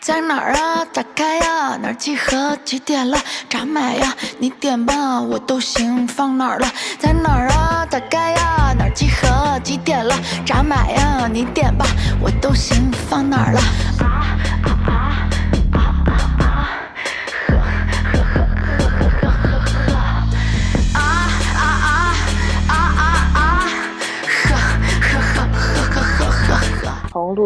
在哪儿啊？打开呀，哪儿集合？几点了？咋买呀？你点吧，我都行。放哪儿了？在哪儿啊？打开呀，哪儿集合？几点了？咋买呀？你点吧，我都行。放哪儿了？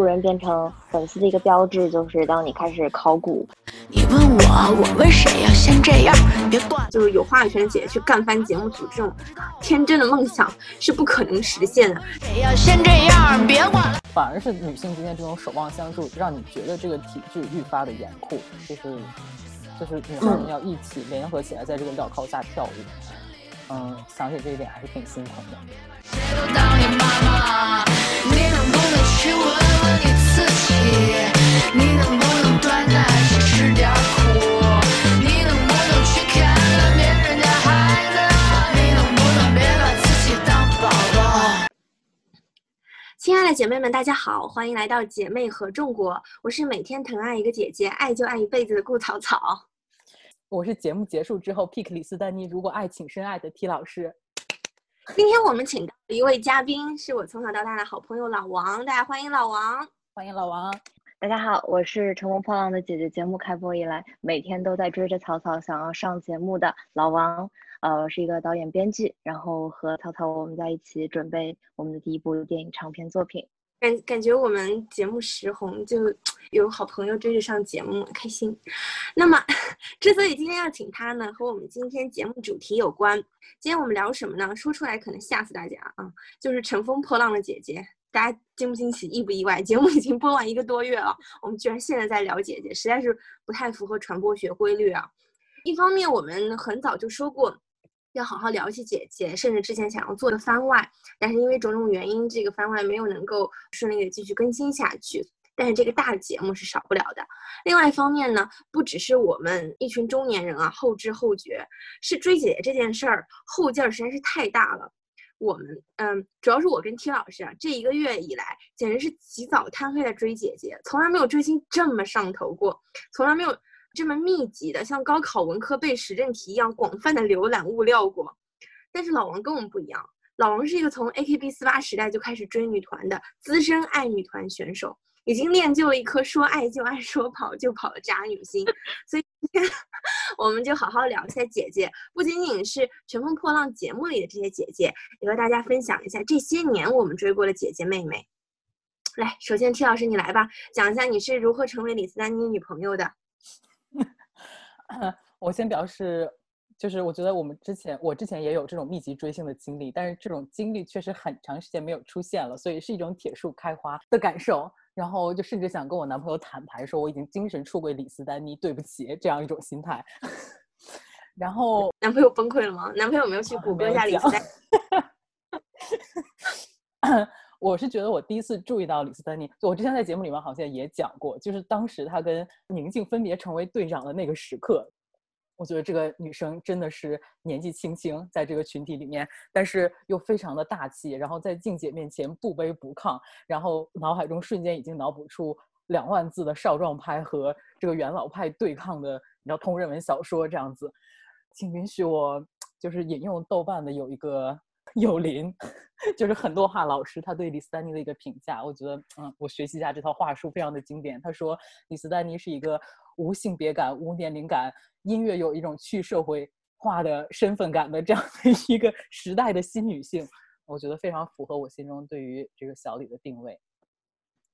人变成粉丝的一个标志，就是当你开始考古。你问我，我问谁呀？先这样，别管。就是有话语权的姐姐去干翻节目组，这种天真的梦想是不可能实现的。谁呀？先这样，别管了。反而是女性之间这种守望相助，让你觉得这个体制愈发的严酷，就是就是女孩们要一起联合起来，在这个镣铐下跳舞。嗯，想起这一点还是挺心疼的。谁都当你妈妈，你能不能去问问你自己？你能不能断奶去吃点苦？你能不能去看看别人家孩子？你能不能别把自己当宝宝？亲爱的姐妹们，大家好，欢迎来到姐妹合众国。我是每天疼爱一个姐姐，爱就爱一辈子的顾草草。我是节目结束之后 pick 李斯丹妮如果爱请深爱的 T 老师。今天我们请到的一位嘉宾是我从小到大的好朋友老王，大家欢迎老王。欢迎老王。大家好，我是乘风破浪的姐姐。节目开播以来，每天都在追着草草想要上节目的老王，呃，是一个导演编剧，然后和草草我们在一起准备我们的第一部电影长篇作品。感感觉我们节目时红，就 有好朋友追着上节目，开心。那么，之所以今天要请他呢，和我们今天节目主题有关。今天我们聊什么呢？说出来可能吓死大家啊！就是乘风破浪的姐姐，大家惊不惊喜，意不意外？节目已经播完一个多月了，我们居然现在在聊姐姐，实在是不太符合传播学规律啊。一方面，我们很早就说过。要好好聊起姐姐，甚至之前想要做的番外，但是因为种种原因，这个番外没有能够顺利的继续更新下去。但是这个大节目是少不了的。另外一方面呢，不只是我们一群中年人啊，后知后觉，是追姐姐这件事儿后劲儿实在是太大了。我们嗯，主要是我跟 T 老师啊，这一个月以来简直是起早贪黑的追姐姐，从来没有追星这么上头过，从来没有。这么密集的，像高考文科背时政题一样广泛的浏览物料过，但是老王跟我们不一样，老王是一个从 AKB 四八时代就开始追女团的资深爱女团选手，已经练就了一颗说爱就爱、说跑就跑的渣女心。所以今天 我们就好好聊一下姐姐，不仅仅是《乘风破浪》节目里的这些姐姐，也和大家分享一下这些年我们追过的姐姐妹妹。来，首先 T 老师你来吧，讲一下你是如何成为李斯丹妮女朋友的。我先表示，就是我觉得我们之前，我之前也有这种密集追星的经历，但是这种经历确实很长时间没有出现了，所以是一种铁树开花的感受。然后就甚至想跟我男朋友坦白说，我已经精神出轨李斯丹妮，对不起，这样一种心态。然后男朋友崩溃了吗？男朋友没有去谷歌一下李斯丹？我是觉得我第一次注意到李斯丹妮，我之前在节目里面好像也讲过，就是当时她跟宁静分别成为队长的那个时刻。我觉得这个女生真的是年纪轻轻，在这个群体里面，但是又非常的大气，然后在静姐面前不卑不亢，然后脑海中瞬间已经脑补出两万字的少壮派和这个元老派对抗的，你知道同人文小说这样子。请允许我就是引用豆瓣的有一个友邻，就是很多话老师他对李斯丹妮的一个评价，我觉得嗯，我学习一下这套话术非常的经典。他说李斯丹妮是一个无性别感、无年龄感。音乐有一种去社会化的身份感的这样的一个时代的新女性，我觉得非常符合我心中对于这个小李的定位。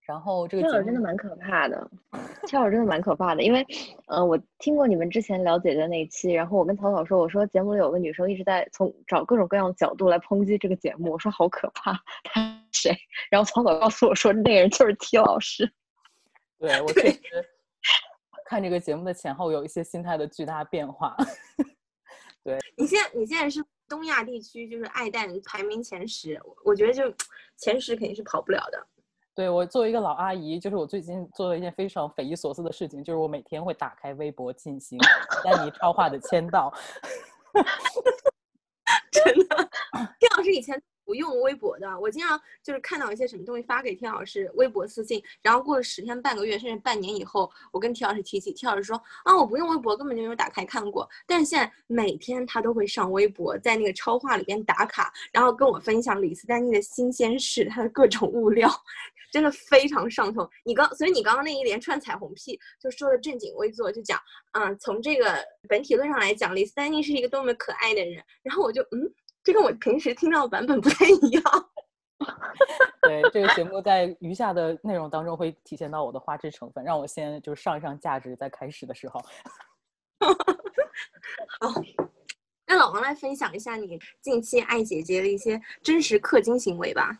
然后这个切尔真的蛮可怕的，切尔真的蛮可怕的，因为，呃，我听过你们之前了解的那一期，然后我跟草草说，我说节目里有个女生一直在从找各种各样的角度来抨击这个节目，我说好可怕，他谁？然后草草告诉我说，那个人就是 T 老师。对我确实。看这个节目的前后有一些心态的巨大变化。对你现在，你现在是东亚地区就是爱戴排名前十，我觉得就前十肯定是跑不了的。对我作为一个老阿姨，就是我最近做了一件非常匪夷所思的事情，就是我每天会打开微博进行 丹尼超话的签到。真的，丁老师以前。不用微博的，我经常就是看到一些什么东西发给田老师微博私信，然后过了十天半个月甚至半年以后，我跟田老师提起，田老师说啊我不用微博，根本就没有打开看过。但是现在每天他都会上微博，在那个超话里边打卡，然后跟我分享李斯丹妮的新鲜事，他的各种物料，真的非常上头。你刚所以你刚刚那一连串彩虹屁就说的正经微坐，就讲嗯从这个本体论上来讲，李斯丹妮是一个多么可爱的人。然后我就嗯。这跟我平时听到的版本不太一样。对，这个节目在余下的内容当中会体现到我的花痴成分，让我先就上一上价值，在开始的时候。好，那老王来分享一下你近期爱姐姐的一些真实氪金行为吧。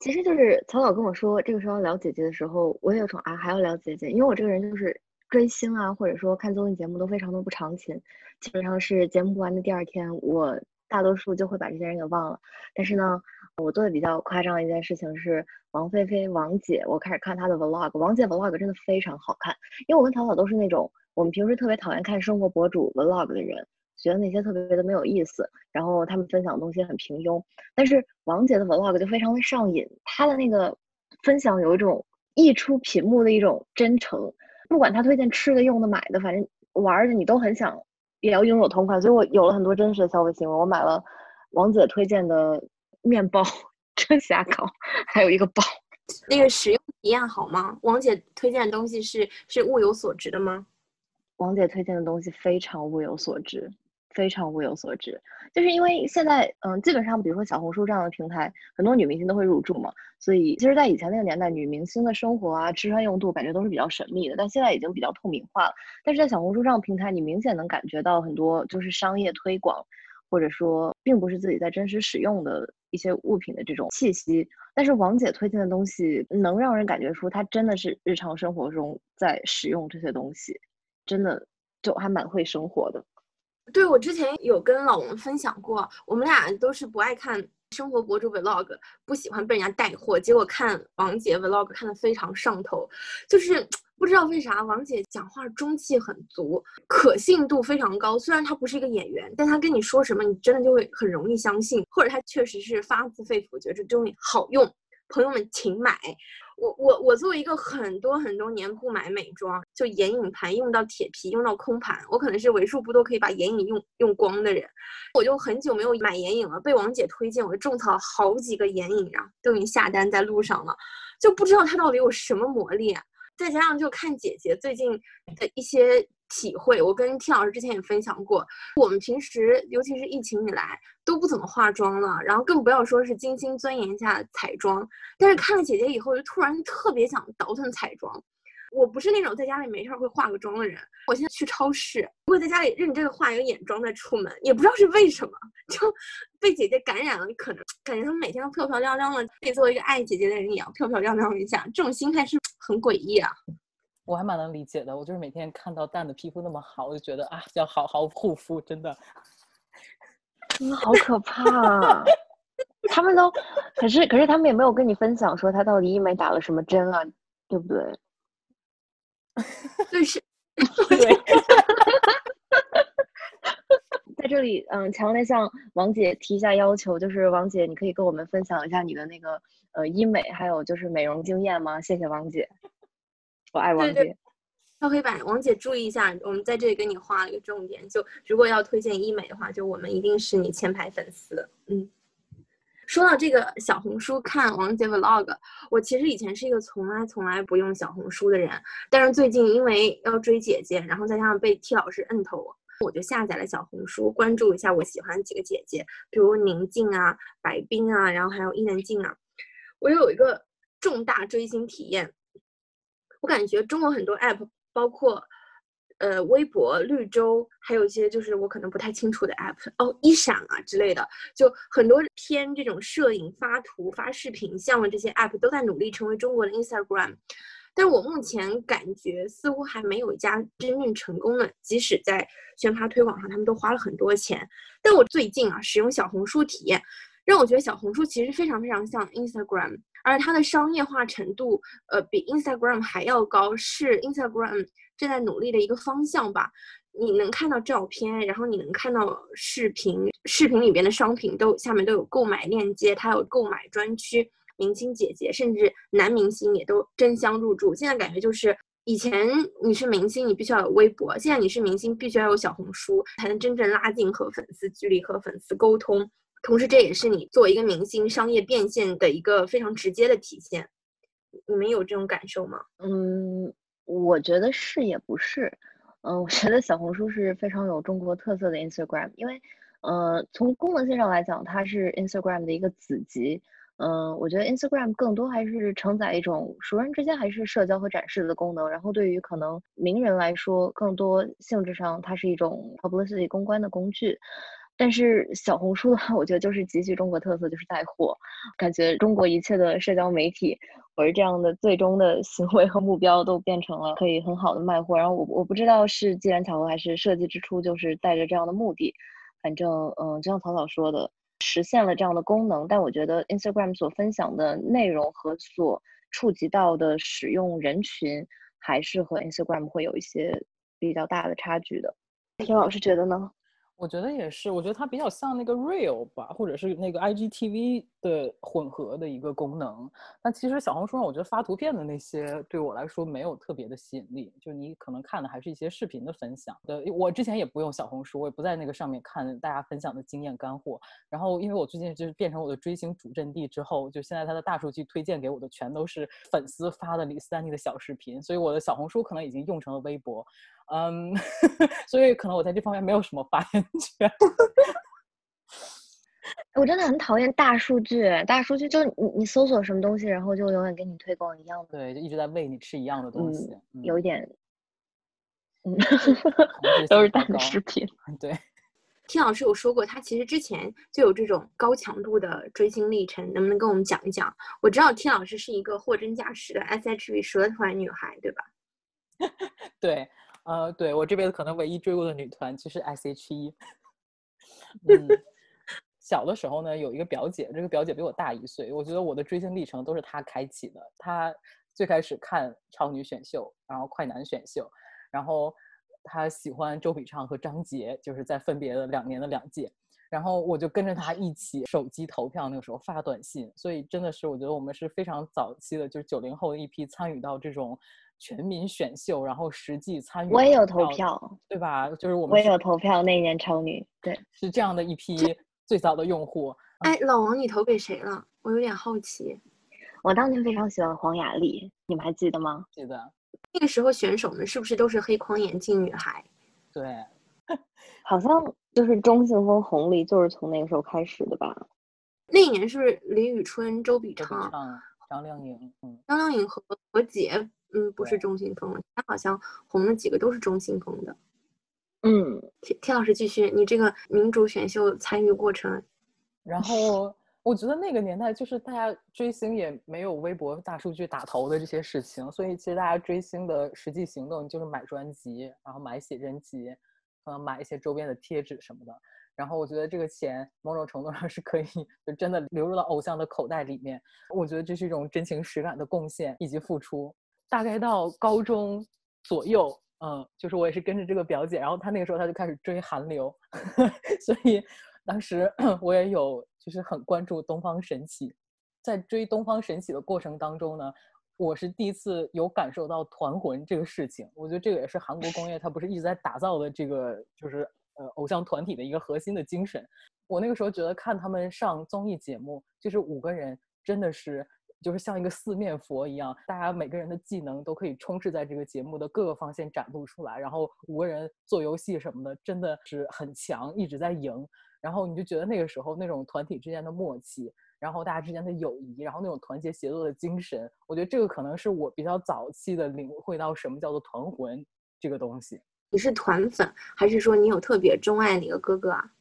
其实就是草草跟我说这个时候聊姐姐的时候，我也有种啊还要聊姐姐，因为我这个人就是追星啊，或者说看综艺节目都非常的不长情，基本上是节目播完的第二天我。大多数就会把这些人给忘了，但是呢，我做的比较夸张的一件事情是王菲菲王姐，我开始看她的 vlog，王姐 vlog 真的非常好看，因为我跟淘淘都是那种我们平时特别讨厌看生活博主 vlog 的人，觉得那些特别的没有意思，然后他们分享的东西很平庸，但是王姐的 vlog 就非常的上瘾，她的那个分享有一种溢出屏幕的一种真诚，不管她推荐吃的、用的、买的，反正玩的你都很想。也要拥有同款，所以我有了很多真实的消费行为。我买了王姐推荐的面包、遮瑕膏，还有一个包。那个使用体验好吗？王姐推荐的东西是是物有所值的吗？王姐推荐的东西非常物有所值。非常物有所值，就是因为现在，嗯，基本上，比如说小红书这样的平台，很多女明星都会入驻嘛，所以，其实，在以前那个年代，女明星的生活啊，吃穿用度，感觉都是比较神秘的，但现在已经比较透明化了。但是在小红书这样的平台，你明显能感觉到很多就是商业推广，或者说，并不是自己在真实使用的一些物品的这种气息。但是王姐推荐的东西，能让人感觉出她真的是日常生活中在使用这些东西，真的就还蛮会生活的。对，我之前有跟老王分享过，我们俩都是不爱看生活博主 vlog，不喜欢被人家带货。结果看王姐 vlog 看的非常上头，就是不知道为啥王姐讲话中气很足，可信度非常高。虽然她不是一个演员，但她跟你说什么，你真的就会很容易相信，或者她确实是发自肺腑觉得这东西好用。朋友们，请买。我我我作为一个很多很多年不买美妆，就眼影盘用到铁皮，用到空盘，我可能是为数不多可以把眼影用用光的人。我就很久没有买眼影了，被王姐推荐，我就种草好几个眼影啊，都已经下单在路上了，就不知道它到底有什么魔力。再加上就看姐姐最近的一些。体会，我跟听老师之前也分享过，我们平时尤其是疫情以来都不怎么化妆了，然后更不要说是精心钻研一下彩妆。但是看了姐姐以后，就突然特别想倒腾彩妆。我不是那种在家里没事会化个妆的人，我现在去超市会在家里认真的化一个眼妆再出门，也不知道是为什么，就被姐姐感染了。可能感觉他们每天都漂漂亮亮的，得作为一个爱姐姐的人也要漂漂亮亮一下，这种心态是很诡异啊。我还蛮能理解的，我就是每天看到蛋的皮肤那么好，我就觉得啊，要好好护肤，真的，真的好可怕。啊他们都，可是可是他们也没有跟你分享说他到底医美打了什么针啊，对不对？对是，对。在这里，嗯，强烈向王姐提一下要求，就是王姐，你可以跟我们分享一下你的那个呃医美还有就是美容经验吗？谢谢王姐。我爱王姐，敲黑板，王姐注意一下，我们在这里给你画了一个重点，就如果要推荐医美的话，就我们一定是你前排粉丝。嗯，说到这个小红书看王姐 vlog，我其实以前是一个从来从来不用小红书的人，但是最近因为要追姐姐，然后再加上被 T 老师摁头，我就下载了小红书，关注一下我喜欢几个姐姐，比如宁静啊、白冰啊，然后还有伊能静啊，我有一个重大追星体验。我感觉中国很多 app，包括呃微博、绿洲，还有一些就是我可能不太清楚的 app，哦一闪啊之类的，就很多偏这种摄影、发图、发视频像的这些 app 都在努力成为中国的 Instagram，但是我目前感觉似乎还没有一家真正成功的，即使在宣发推广上他们都花了很多钱。但我最近啊使用小红书体验，让我觉得小红书其实非常非常像 Instagram，而它的商业化程度，呃，比 Instagram 还要高，是 Instagram 正在努力的一个方向吧。你能看到照片，然后你能看到视频，视频里边的商品都下面都有购买链接，它有购买专区，明星姐姐甚至男明星也都争相入驻。现在感觉就是。以前你是明星，你必须要有微博；现在你是明星，必须要有小红书，才能真正拉近和粉丝距离，和粉丝沟通。同时，这也是你作为一个明星商业变现的一个非常直接的体现。你们有这种感受吗？嗯，我觉得是也不是。嗯，我觉得小红书是非常有中国特色的 Instagram，因为，呃，从功能性上来讲，它是 Instagram 的一个子集。嗯，我觉得 Instagram 更多还是承载一种熟人之间还是社交和展示的功能，然后对于可能名人来说，更多性质上它是一种 publicity 公关的工具。但是小红书的话，我觉得就是极具中国特色，就是带货。感觉中国一切的社交媒体或者这样的最终的行为和目标都变成了可以很好的卖货。然后我我不知道是机缘巧合还是设计之初就是带着这样的目的。反正嗯，就像草草说的。实现了这样的功能，但我觉得 Instagram 所分享的内容和所触及到的使用人群，还是和 Instagram 会有一些比较大的差距的。田老师觉得呢？我觉得也是，我觉得它比较像那个 Real 吧，或者是那个 IGTV 的混合的一个功能。但其实小红书上，我觉得发图片的那些对我来说没有特别的吸引力。就你可能看的还是一些视频的分享。呃，我之前也不用小红书，我也不在那个上面看大家分享的经验干货。然后，因为我最近就是变成我的追星主阵地之后，就现在它的大数据推荐给我的全都是粉丝发的李斯丹妮的小视频，所以我的小红书可能已经用成了微博。嗯，所以可能我在这方面没有什么发言权。我真的很讨厌大数据，大数据就你你搜索什么东西，然后就永远给你推广一样的，对，就一直在喂你吃一样的东西，有一点，嗯，都是蛋的视频。对，听老师有说过，他其实之前就有这种高强度的追星历程，能不能跟我们讲一讲？我知道听老师是一个货真价实的 S H E 蛇团女孩，对吧？对。呃，对我这辈子可能唯一追过的女团其实 S.H.E。嗯，小的时候呢，有一个表姐，这个表姐比我大一岁，我觉得我的追星历程都是她开启的。她最开始看超女选秀，然后快男选秀，然后她喜欢周笔畅和张杰，就是在分别的两年的两届，然后我就跟着她一起手机投票，那个时候发短信，所以真的是我觉得我们是非常早期的，就是九零后的一批参与到这种。全民选秀，然后实际参与，我也有投票，对吧？就是我们我也有投票那一年超女，对，是这样的一批最早的用户。哎，老王，你投给谁了？我有点好奇。我当年非常喜欢黄雅莉，你们还记得吗？记得。那个时候选手们是不是都是黑框眼镜女孩？对，好像就是中性风红利就是从那个时候开始的吧。那一年是不是李宇春、周笔畅、张靓颖？嗯，张靓颖和何洁。嗯，不是中性风了，他好像红的几个都是中性风的。嗯，田田老师继续，你这个民主选秀参与过程。然后我觉得那个年代就是大家追星也没有微博大数据打头的这些事情，所以其实大家追星的实际行动就是买专辑，然后买写真集，嗯，买一些周边的贴纸什么的。然后我觉得这个钱某种程度上是可以就真的流入到偶像的口袋里面。我觉得这是一种真情实感的贡献以及付出。大概到高中左右，嗯，就是我也是跟着这个表姐，然后她那个时候她就开始追韩流，所以当时 我也有就是很关注东方神起，在追东方神起的过程当中呢，我是第一次有感受到团魂这个事情。我觉得这个也是韩国工业它不是一直在打造的这个就是呃偶像团体的一个核心的精神。我那个时候觉得看他们上综艺节目，就是五个人真的是。就是像一个四面佛一样，大家每个人的技能都可以充斥在这个节目的各个方向展露出来。然后五个人做游戏什么的，真的是很强，一直在赢。然后你就觉得那个时候那种团体之间的默契，然后大家之间的友谊，然后那种团结协作的精神，我觉得这个可能是我比较早期的领会到什么叫做团魂这个东西。你是团粉，还是说你有特别钟爱哪个哥哥啊？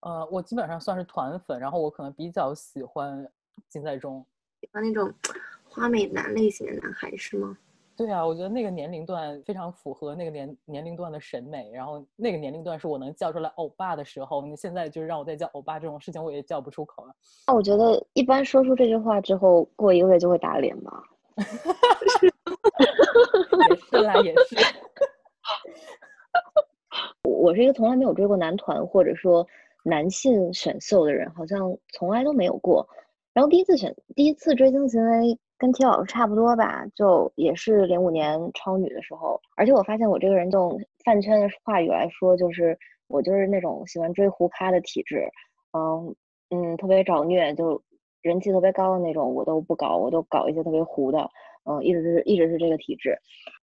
呃，我基本上算是团粉，然后我可能比较喜欢金在中。喜欢那种花美男类型的男孩是吗？对啊，我觉得那个年龄段非常符合那个年年龄段的审美，然后那个年龄段是我能叫出来欧巴的时候。你现在就是让我再叫欧巴这种事情，我也叫不出口了。那我觉得一般说出这句话之后，过一个月就会打脸吧。也是啦，也是。我是一个从来没有追过男团或者说男性选秀的人，好像从来都没有过。然后第一次选，第一次追星行为跟 T 老师差不多吧，就也是零五年超女的时候。而且我发现我这个人用饭圈的话语来说，就是我就是那种喜欢追胡咖的体质，嗯嗯，特别找虐，就人气特别高的那种，我都不搞，我都搞一些特别糊的。嗯，一直是一直是这个体质。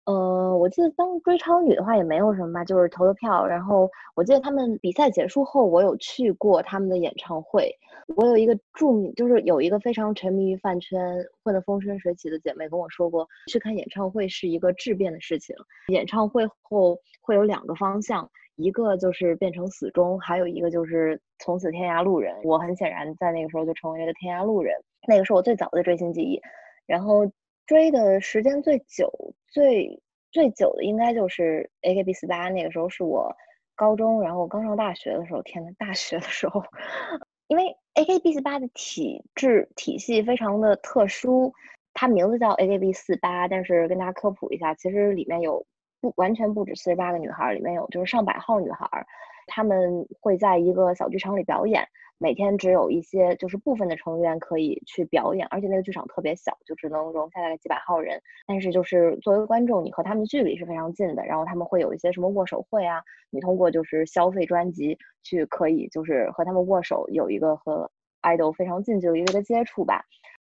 嗯，我记得当追超女的话也没有什么吧，就是投的票。然后我记得他们比赛结束后，我有去过他们的演唱会。我有一个著名，就是有一个非常沉迷于饭圈、混得风生水起的姐妹跟我说过，去看演唱会是一个质变的事情。演唱会后会有两个方向，一个就是变成死忠，还有一个就是从此天涯路人。我很显然在那个时候就成为了天涯路人。那个是我最早的追星记忆。然后。追的时间最久、最最久的应该就是 AKB 四八，那个时候是我高中，然后刚上大学的时候。天呐，大学的时候，因为 AKB 四八的体制体系非常的特殊，它名字叫 AKB 四八，但是跟大家科普一下，其实里面有不完全不止四十八个女孩，里面有就是上百号女孩，他们会在一个小剧场里表演。每天只有一些，就是部分的成员可以去表演，而且那个剧场特别小，就只能容下大概几百号人。但是就是作为观众，你和他们的距离是非常近的。然后他们会有一些什么握手会啊，你通过就是消费专辑去可以就是和他们握手，有一个和 idol 非常近距离的一个接触吧。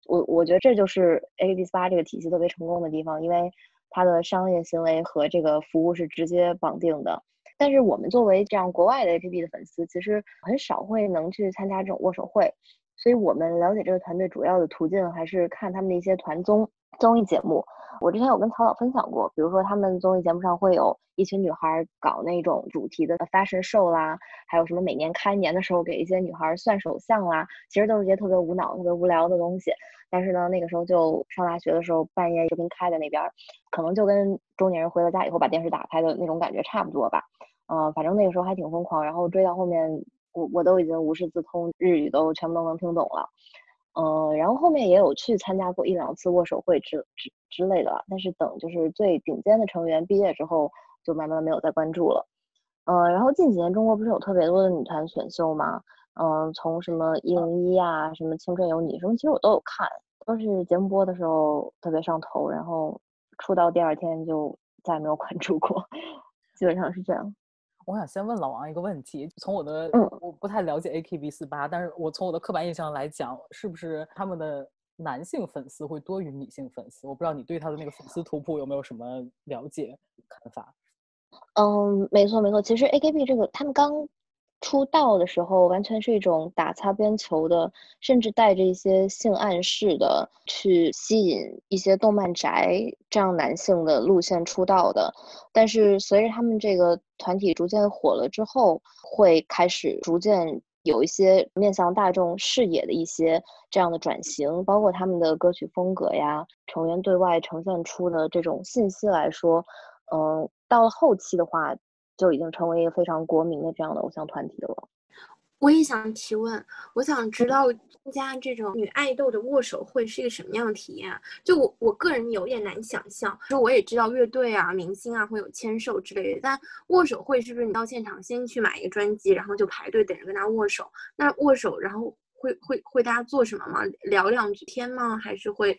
我我觉得这就是 AKB48 这个体系特别成功的地方，因为它的商业行为和这个服务是直接绑定的。但是我们作为这样国外的 APP 的粉丝，其实很少会能去参加这种握手会，所以我们了解这个团队主要的途径还是看他们的一些团综综艺节目。我之前有跟曹导分享过，比如说他们综艺节目上会有一群女孩搞那种主题的 fashion show 啦，还有什么每年开年的时候给一些女孩算手相啦，其实都是一些特别无脑、特别无聊的东西。但是呢，那个时候就上大学的时候，半夜视频开在那边，可能就跟中年人回了家以后把电视打开的那种感觉差不多吧。嗯，反正那个时候还挺疯狂，然后追到后面，我我都已经无师自通，日语都全部都能听懂了。嗯，然后后面也有去参加过一两次握手会之之之类的，但是等就是最顶尖的成员毕业之后，就慢慢没有再关注了。嗯，然后近几年中国不是有特别多的女团选秀吗？嗯，从什么一零一啊，什么青春有你什么，其实我都有看，都是节目播的时候特别上头，然后出道第二天就再也没有关注过，基本上是这样。我想先问老王一个问题，从我的我不太了解 AKB 四八，但是我从我的刻板印象来讲，是不是他们的男性粉丝会多于女性粉丝？我不知道你对他的那个粉丝图谱有没有什么了解看法？嗯，没错没错，其实 AKB 这个他们刚。出道的时候，完全是一种打擦边球的，甚至带着一些性暗示的，去吸引一些动漫宅这样男性的路线出道的。但是随着他们这个团体逐渐火了之后，会开始逐渐有一些面向大众视野的一些这样的转型，包括他们的歌曲风格呀，成员对外呈现出的这种信息来说，嗯，到了后期的话。就已经成为一个非常国民的这样的偶像团体了。我也想提问，我想知道参加这种女爱豆的握手会是一个什么样的体验？就我我个人有点难想象。就我也知道乐队啊、明星啊会有签售之类的，但握手会是不是你到现场先去买一个专辑，然后就排队等着跟他握手？那握手，然后。会会会大家做什么吗？聊两句天吗？还是会，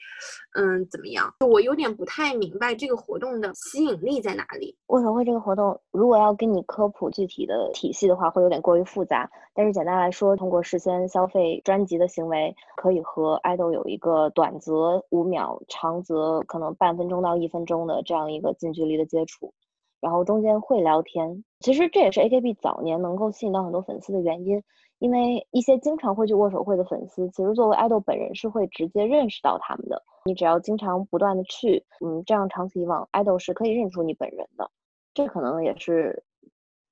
嗯，怎么样？就我有点不太明白这个活动的吸引力在哪里。握手会这个活动，如果要跟你科普具体的体系的话，会有点过于复杂。但是简单来说，通过事先消费专辑的行为，可以和爱豆有一个短则五秒，长则可能半分钟到一分钟的这样一个近距离的接触，然后中间会聊天。其实这也是 AKB 早年能够吸引到很多粉丝的原因。因为一些经常会去握手会的粉丝，其实作为爱豆本人是会直接认识到他们的。你只要经常不断的去，嗯，这样长此以往，爱豆是可以认出你本人的。这可能也是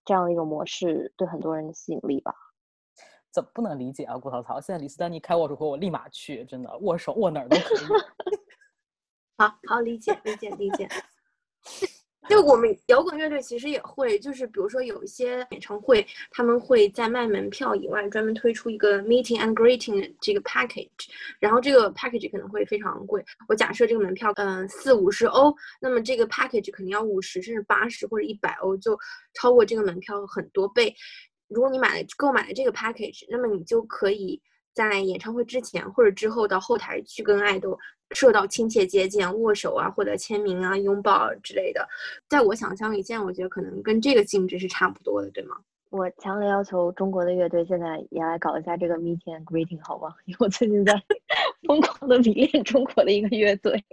这样的一种模式对很多人的吸引力吧。怎么不能理解啊，顾涛涛？现在李斯丹妮开握手会，我立马去，真的握手握哪儿都可以。好好理解理解理解。就我们摇滚乐队其实也会，就是比如说有一些演唱会，他们会在卖门票以外，专门推出一个 meeting and greeting 这个 package，然后这个 package 可能会非常贵。我假设这个门票，嗯，四五十欧，那么这个 package 肯定要五十甚至八十或者一百欧，就超过这个门票很多倍。如果你买了购买了这个 package，那么你就可以在演唱会之前或者之后到后台去跟爱豆。受到亲切接见、握手啊，或者签名啊、拥抱之类的，在我想象里，现在我觉得可能跟这个性质是差不多的，对吗？我强烈要求中国的乐队现在也来搞一下这个 meeting and greeting，好吗？因为我最近在 疯狂的迷恋中国的一个乐队，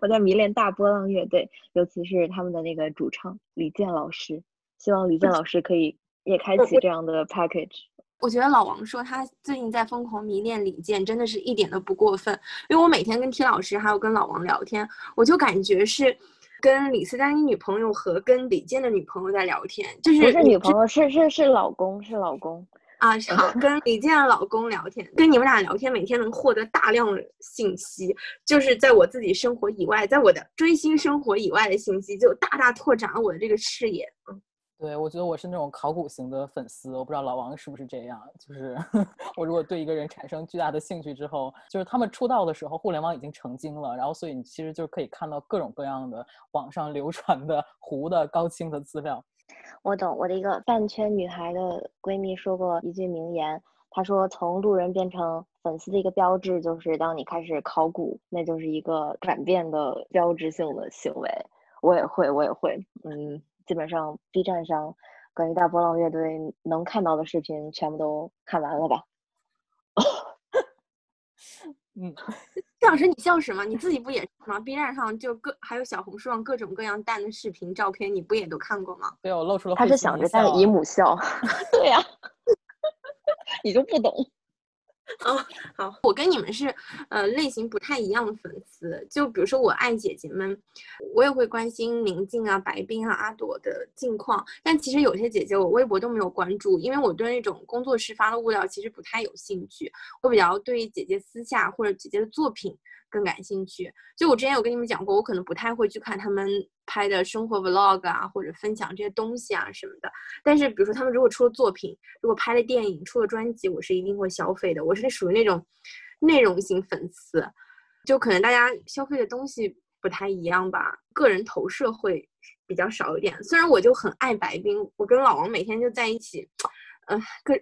我在迷恋大波浪乐队，尤其是他们的那个主唱李健老师，希望李健老师可以也开启这样的 package。我觉得老王说他最近在疯狂迷恋李健，真的是一点都不过分。因为我每天跟 T 老师还有跟老王聊天，我就感觉是跟李斯丹妮女朋友和跟李健的女朋友在聊天，就是不是女朋友，是是是老公，是老公啊。好，跟李健的老公聊天，跟你们俩聊天，每天能获得大量的信息，就是在我自己生活以外，在我的追星生活以外的信息，就大大拓展了我的这个视野。嗯。对，我觉得我是那种考古型的粉丝，我不知道老王是不是这样。就是 我如果对一个人产生巨大的兴趣之后，就是他们出道的时候，互联网已经成精了，然后所以你其实就可以看到各种各样的网上流传的糊的高清的资料。我懂，我的一个饭圈女孩的闺蜜说过一句名言，她说从路人变成粉丝的一个标志，就是当你开始考古，那就是一个转变的标志性的行为。我也会，我也会，嗯。基本上 B 站上关于大波浪乐队能看到的视频全部都看完了吧？嗯，谢老师，你笑什么？你自己不也是吗？B 站上就各还有小红书上各种各样蛋的视频照片，你不也都看过吗？对，我露出了。他是想着带姨母笑。对呀，你就不懂。哦，好，我跟你们是，呃，类型不太一样的粉丝。就比如说，我爱姐姐们，我也会关心宁静啊、白冰啊、阿朵的近况。但其实有些姐姐，我微博都没有关注，因为我对那种工作室发的物料其实不太有兴趣。我比较对姐姐私下或者姐姐的作品。更感兴趣。就我之前有跟你们讲过，我可能不太会去看他们拍的生活 vlog 啊，或者分享这些东西啊什么的。但是，比如说他们如果出了作品，如果拍了电影、出了专辑，我是一定会消费的。我是属于那种内容型粉丝，就可能大家消费的东西不太一样吧，个人投射会比较少一点。虽然我就很爱白冰，我跟老王每天就在一起，嗯，个。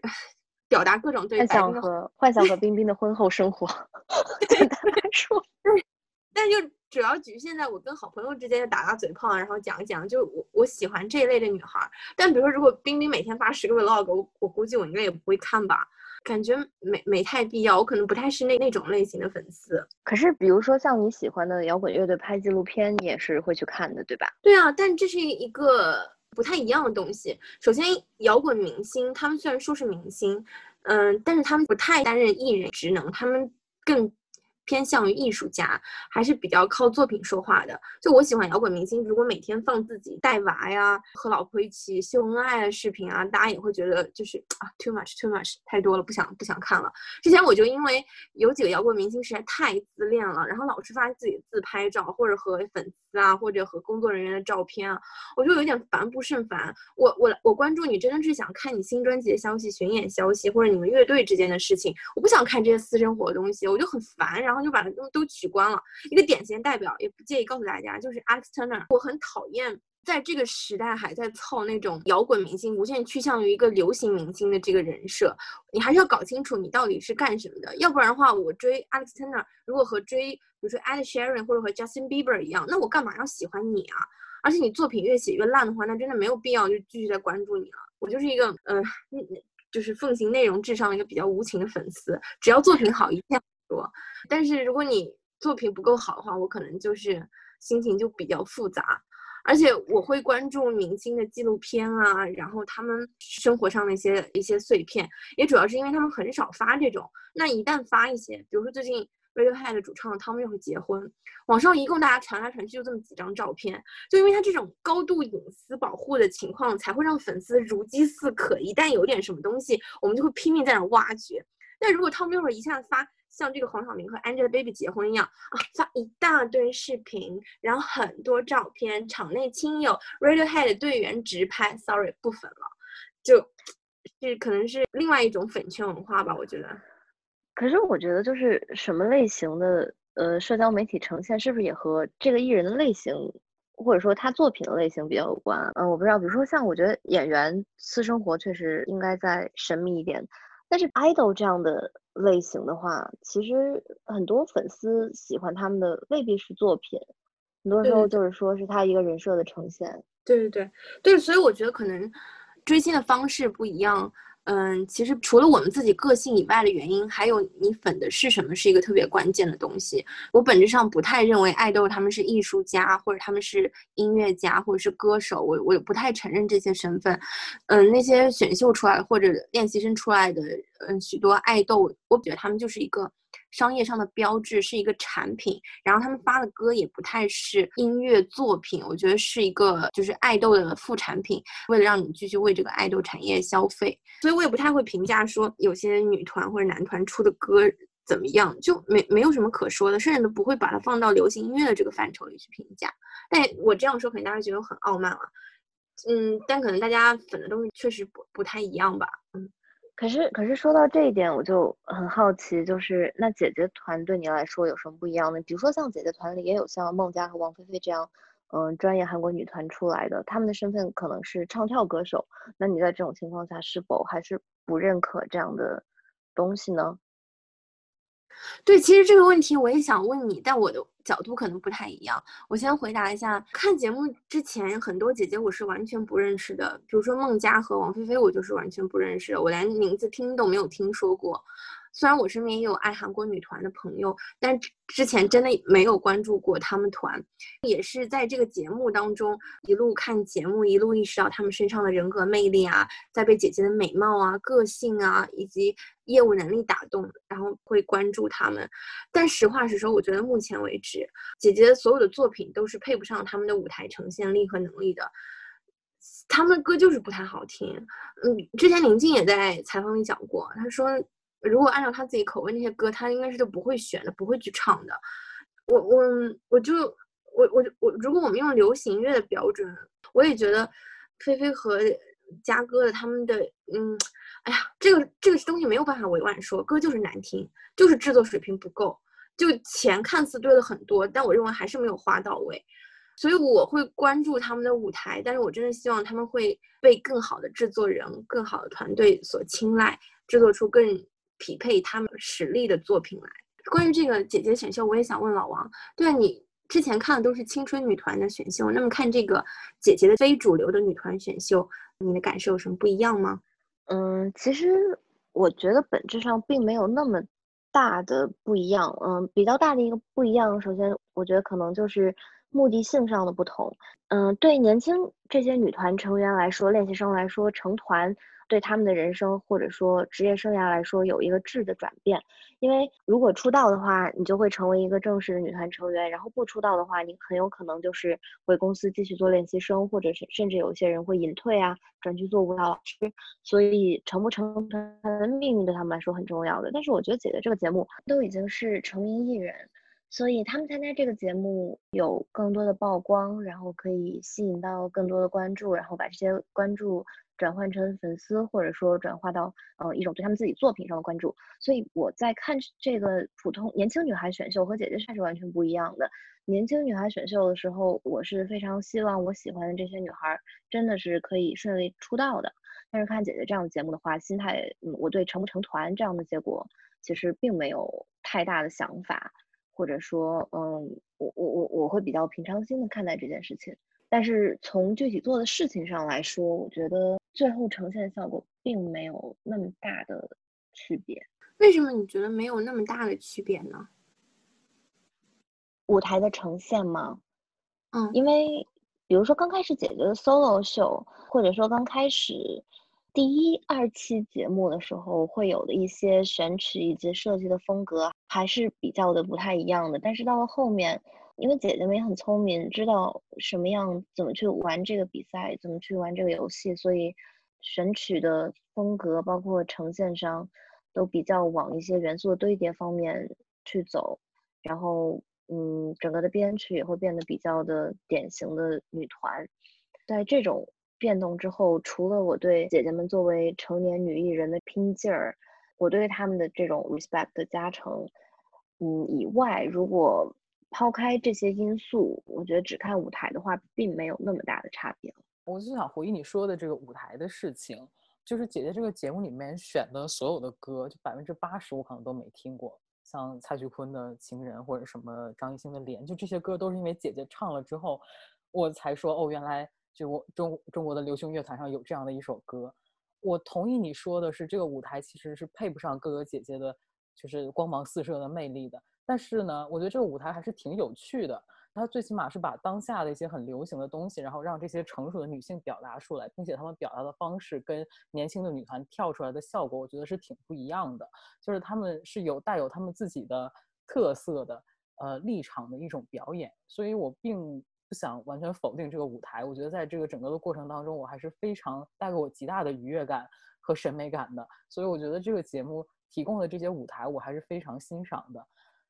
表达各种对幻想和幻想和冰冰的婚后生活，对他来说，但就主要局限在我跟好朋友之间打打嘴炮，然后讲一讲，就我我喜欢这一类的女孩。但比如说，如果冰冰每天发十个 vlog，我我估计我应该也不会看吧，感觉没没太必要，我可能不太是那那种类型的粉丝。可是，比如说像你喜欢的摇滚乐队拍纪录片，你也是会去看的，对吧？对啊，但这是一个。不太一样的东西。首先，摇滚明星他们虽然说是明星，嗯，但是他们不太担任艺人职能，他们更。偏向于艺术家，还是比较靠作品说话的。就我喜欢摇滚明星，如果每天放自己带娃呀、和老婆一起秀恩爱的视频啊，大家也会觉得就是啊，too much，too much，太多了，不想不想看了。之前我就因为有几个摇滚明星实在太自恋了，然后老是发自己自拍照，或者和粉丝啊，或者和工作人员的照片啊，我就有点烦不胜烦。我我我关注你，真的是想看你新专辑的消息、巡演消息，或者你们乐队之间的事情。我不想看这些私生活的东西，我就很烦。然后。就把他都都取关了。一个典型代表，也不介意告诉大家，就是 Alex Turner。我很讨厌在这个时代还在凑那种摇滚明星，无限趋向于一个流行明星的这个人设。你还是要搞清楚你到底是干什么的，要不然的话，我追 Alex Turner，如果和追比如说 Ed Sheeran 或者和 Justin Bieber 一样，那我干嘛要喜欢你啊？而且你作品越写越烂的话，那真的没有必要就继续再关注你了。我就是一个呃，就是奉行内容至上的一个比较无情的粉丝，只要作品好，一片。说，但是如果你作品不够好的话，我可能就是心情就比较复杂，而且我会关注明星的纪录片啊，然后他们生活上的一些一些碎片，也主要是因为他们很少发这种。那一旦发一些，比如说最近 Radiohead 主唱他们又会结婚，网上一共大家传来传去就这么几张照片，就因为他这种高度隐私保护的情况，才会让粉丝如饥似渴，一旦有点什么东西，我们就会拼命在那挖掘。但如果 Tom York 一下子发像这个黄晓明和 Angelababy 结婚一样啊，发一大堆视频，然后很多照片，场内亲友，Radiohead 队员直拍，Sorry 不粉了，就这可能是另外一种粉圈文化吧，我觉得。可是我觉得就是什么类型的呃社交媒体呈现，是不是也和这个艺人的类型？或者说他作品的类型比较有关，嗯，我不知道，比如说像我觉得演员私生活确实应该再神秘一点，但是 idol 这样的类型的话，其实很多粉丝喜欢他们的未必是作品，很多时候就是说是他一个人设的呈现。对对对对，所以我觉得可能追星的方式不一样。嗯，其实除了我们自己个性以外的原因，还有你粉的是什么，是一个特别关键的东西。我本质上不太认为爱豆他们是艺术家，或者他们是音乐家，或者是歌手，我我也不太承认这些身份。嗯，那些选秀出来或者练习生出来的，嗯，许多爱豆，我觉得他们就是一个。商业上的标志是一个产品，然后他们发的歌也不太是音乐作品，我觉得是一个就是爱豆的副产品，为了让你继续为这个爱豆产业消费，所以我也不太会评价说有些女团或者男团出的歌怎么样，就没没有什么可说的，甚至都不会把它放到流行音乐的这个范畴里去评价。但我这样说，可能大家觉得很傲慢了，嗯，但可能大家粉的东西确实不不太一样吧，嗯。可是，可是说到这一点，我就很好奇，就是那姐姐团对你来说有什么不一样呢？比如说像姐姐团里也有像孟佳和王菲菲这样，嗯，专业韩国女团出来的，她们的身份可能是唱跳歌手。那你在这种情况下，是否还是不认可这样的东西呢？对，其实这个问题我也想问你，但我的角度可能不太一样。我先回答一下，看节目之前很多姐姐我是完全不认识的，比如说孟佳和王菲菲，我就是完全不认识，我连名字听都没有听说过。虽然我身边也有爱韩国女团的朋友，但之前真的没有关注过他们团，也是在这个节目当中一路看节目，一路意识到他们身上的人格魅力啊，在被姐姐的美貌啊、个性啊以及业务能力打动，然后会关注他们。但实话实说，我觉得目前为止，姐姐所有的作品都是配不上他们的舞台呈现力和能力的，他们的歌就是不太好听。嗯，之前宁静也在采访里讲过，他说。如果按照他自己口味那些歌，他应该是都不会选的，不会去唱的。我我我就我我我，如果我们用流行乐的标准，我也觉得菲菲和嘉哥的他们的嗯，哎呀，这个这个东西没有办法委婉说，歌就是难听，就是制作水平不够。就钱看似堆了很多，但我认为还是没有花到位。所以我会关注他们的舞台，但是我真的希望他们会被更好的制作人、更好的团队所青睐，制作出更。匹配他们实力的作品来。关于这个姐姐选秀，我也想问老王，对你之前看的都是青春女团的选秀，那么看这个姐姐的非主流的女团选秀，你的感受有什么不一样吗？嗯，其实我觉得本质上并没有那么大的不一样。嗯，比较大的一个不一样，首先我觉得可能就是目的性上的不同。嗯，对年轻这些女团成员来说，练习生来说，成团。对他们的人生或者说职业生涯来说有一个质的转变，因为如果出道的话，你就会成为一个正式的女团成员；然后不出道的话，你很有可能就是回公司继续做练习生，或者是甚至有一些人会隐退啊，转去做舞蹈老师。所以成不成团的命运对他们来说很重要的。但是我觉得姐姐这个节目都已经是成名艺人，所以他们参加这个节目有更多的曝光，然后可以吸引到更多的关注，然后把这些关注。转换成粉丝，或者说转化到呃一种对他们自己作品上的关注，所以我在看这个普通年轻女孩选秀和姐姐赛是完全不一样的。年轻女孩选秀的时候，我是非常希望我喜欢的这些女孩真的是可以顺利出道的。但是看姐姐这样的节目的话，心态，嗯，我对成不成团这样的结果其实并没有太大的想法，或者说，嗯，我我我我会比较平常心的看待这件事情。但是从具体做的事情上来说，我觉得最后呈现效果并没有那么大的区别。为什么你觉得没有那么大的区别呢？舞台的呈现吗？嗯，因为比如说刚开始姐姐的 solo 秀，或者说刚开始第一二期节目的时候，会有的一些选曲以及设计的风格还是比较的不太一样的。但是到了后面。因为姐姐们也很聪明，知道什么样怎么去玩这个比赛，怎么去玩这个游戏，所以选曲的风格包括呈现上，都比较往一些元素的堆叠方面去走，然后嗯，整个的编曲也会变得比较的典型的女团。在这种变动之后，除了我对姐姐们作为成年女艺人的拼劲儿，我对他们的这种 respect 的加成，嗯以外，如果抛开这些因素，我觉得只看舞台的话，并没有那么大的差别。我就想回忆你说的这个舞台的事情，就是姐姐这个节目里面选的所有的歌，就百分之八十我可能都没听过，像蔡徐坤的《情人》或者什么张艺兴的《脸》，就这些歌都是因为姐姐唱了之后，我才说哦，原来就我中中国的流行乐坛上有这样的一首歌。我同意你说的是，这个舞台其实是配不上哥哥姐姐的，就是光芒四射的魅力的。但是呢，我觉得这个舞台还是挺有趣的。它最起码是把当下的一些很流行的东西，然后让这些成熟的女性表达出来，并且她们表达的方式跟年轻的女团跳出来的效果，我觉得是挺不一样的。就是她们是有带有她们自己的特色的呃立场的一种表演。所以我并不想完全否定这个舞台。我觉得在这个整个的过程当中，我还是非常带给我极大的愉悦感和审美感的。所以我觉得这个节目提供的这些舞台，我还是非常欣赏的。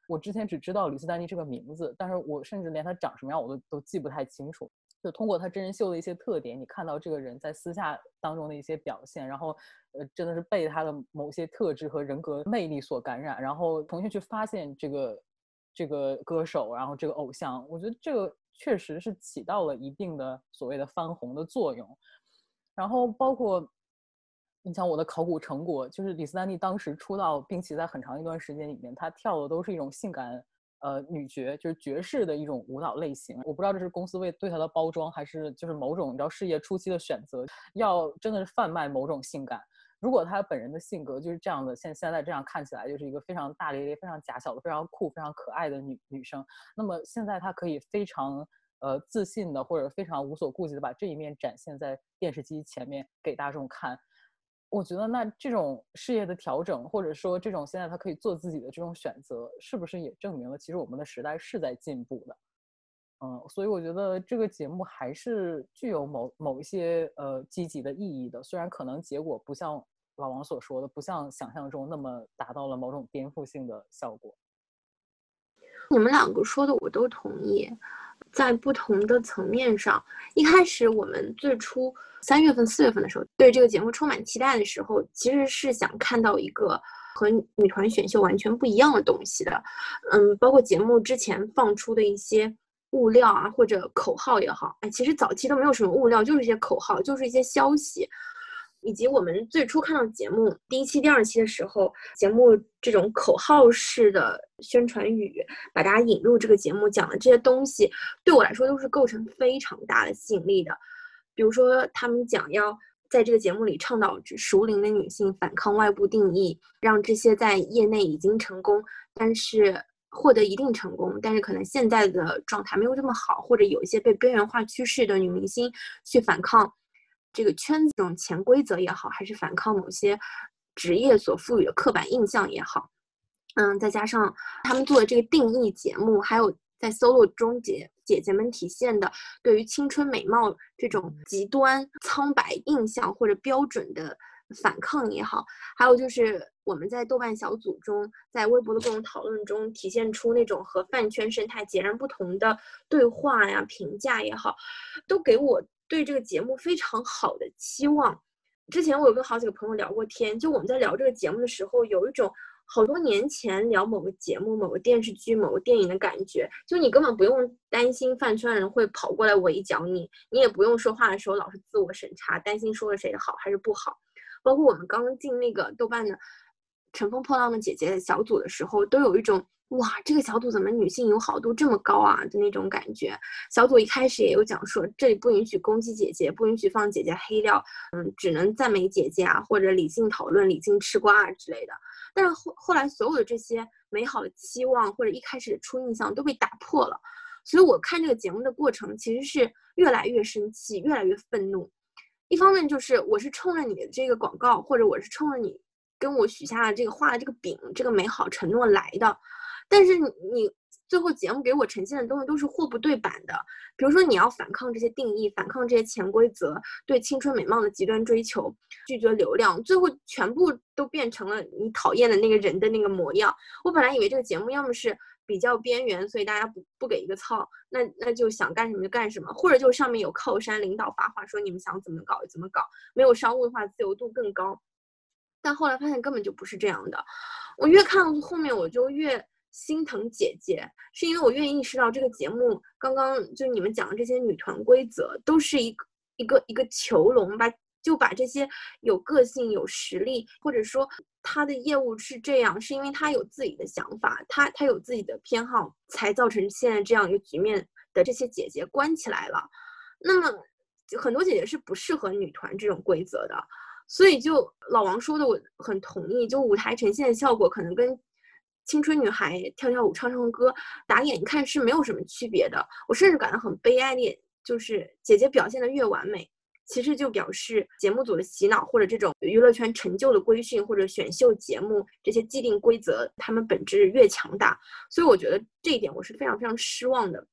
我之前只知道李斯丹妮这个名字，但是我甚至连她长什么样我都都记不太清楚。就通过她真人秀的一些特点，你看到这个人在私下当中的一些表现，然后呃，真的是被他的某些特质和人格魅力所感染，然后重新去发现这个这个歌手，然后这个偶像，我觉得这个确实是起到了一定的所谓的翻红的作用。然后包括。你像我的考古成果，就是李斯丹妮当时出道，并且在很长一段时间里面，她跳的都是一种性感，呃，女爵，就是爵士的一种舞蹈类型。我不知道这是公司为对她的包装，还是就是某种你知道事业初期的选择，要真的是贩卖某种性感。如果她本人的性格就是这样的，现现在这样看起来就是一个非常大咧咧、非常假小的、非常酷、非常可爱的女女生，那么现在她可以非常呃自信的，或者非常无所顾忌的把这一面展现在电视机前面给大众看。我觉得那这种事业的调整，或者说这种现在他可以做自己的这种选择，是不是也证明了其实我们的时代是在进步的？嗯，所以我觉得这个节目还是具有某某一些呃积极的意义的，虽然可能结果不像老王所说的，不像想象中那么达到了某种颠覆性的效果。你们两个说的我都同意。在不同的层面上，一开始我们最初三月份、四月份的时候，对这个节目充满期待的时候，其实是想看到一个和女团选秀完全不一样的东西的。嗯，包括节目之前放出的一些物料啊，或者口号也好，哎，其实早期都没有什么物料，就是一些口号，就是一些消息。以及我们最初看到节目第一期、第二期的时候，节目这种口号式的宣传语，把大家引入这个节目讲的这些东西，对我来说都是构成非常大的吸引力的。比如说，他们讲要在这个节目里倡导熟龄的女性反抗外部定义，让这些在业内已经成功，但是获得一定成功，但是可能现在的状态没有这么好，或者有一些被边缘化趋势的女明星去反抗。这个圈子这种潜规则也好，还是反抗某些职业所赋予的刻板印象也好，嗯，再加上他们做的这个定义节目，还有在 solo 中姐姐姐们体现的对于青春美貌这种极端苍白印象或者标准的反抗也好，还有就是我们在豆瓣小组中，在微博的各种讨论中体现出那种和饭圈生态截然不同的对话呀、评价也好，都给我。对这个节目非常好的期望。之前我有跟好几个朋友聊过天，就我们在聊这个节目的时候，有一种好多年前聊某个节目、某个电视剧、某个电影的感觉。就你根本不用担心饭圈人会跑过来围剿你，你也不用说话的时候老是自我审查，担心说了谁的好还是不好。包括我们刚进那个豆瓣的《乘风破浪的姐姐》小组的时候，都有一种。哇，这个小组怎么女性友好度这么高啊？的那种感觉。小组一开始也有讲说，这里不允许攻击姐姐，不允许放姐姐黑料，嗯，只能赞美姐姐啊，或者理性讨论、理性吃瓜啊之类的。但是后后来，所有的这些美好的期望或者一开始的初印象都被打破了。所以我看这个节目的过程，其实是越来越生气，越来越愤怒。一方面就是我是冲着你的这个广告，或者我是冲着你跟我许下的这个画的这个饼，这个美好承诺来的。但是你最后节目给我呈现的东西都是货不对版的。比如说你要反抗这些定义，反抗这些潜规则，对青春美貌的极端追求，拒绝流量，最后全部都变成了你讨厌的那个人的那个模样。我本来以为这个节目要么是比较边缘，所以大家不不给一个操，那那就想干什么就干什么，或者就上面有靠山领导发话说你们想怎么搞怎么搞，没有商务的话自由度更高。但后来发现根本就不是这样的，我越看后面我就越。心疼姐姐，是因为我愿意意识到这个节目刚刚就你们讲的这些女团规则，都是一个一个一个囚笼，吧就把这些有个性、有实力，或者说他的业务是这样，是因为他有自己的想法，他他有自己的偏好，才造成现在这样一个局面的这些姐姐关起来了。那么很多姐姐是不适合女团这种规则的，所以就老王说的我很同意，就舞台呈现的效果可能跟。青春女孩跳跳舞、唱唱歌、打眼看是没有什么区别的。我甚至感到很悲哀的，就是姐姐表现的越完美，其实就表示节目组的洗脑或者这种娱乐圈陈旧的规训或者选秀节目这些既定规则，他们本质越强大。所以我觉得这一点我是非常非常失望的。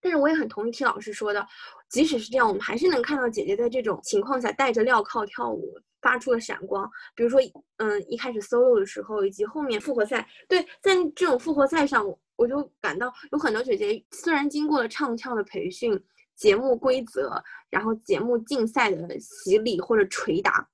但是我也很同意听老师说的，即使是这样，我们还是能看到姐姐在这种情况下带着镣铐跳舞。发出了闪光，比如说，嗯，一开始 solo 的时候，以及后面复活赛，对，在这种复活赛上，我就感到有很多姐姐虽然经过了唱跳的培训、节目规则，然后节目竞赛的洗礼或者捶打，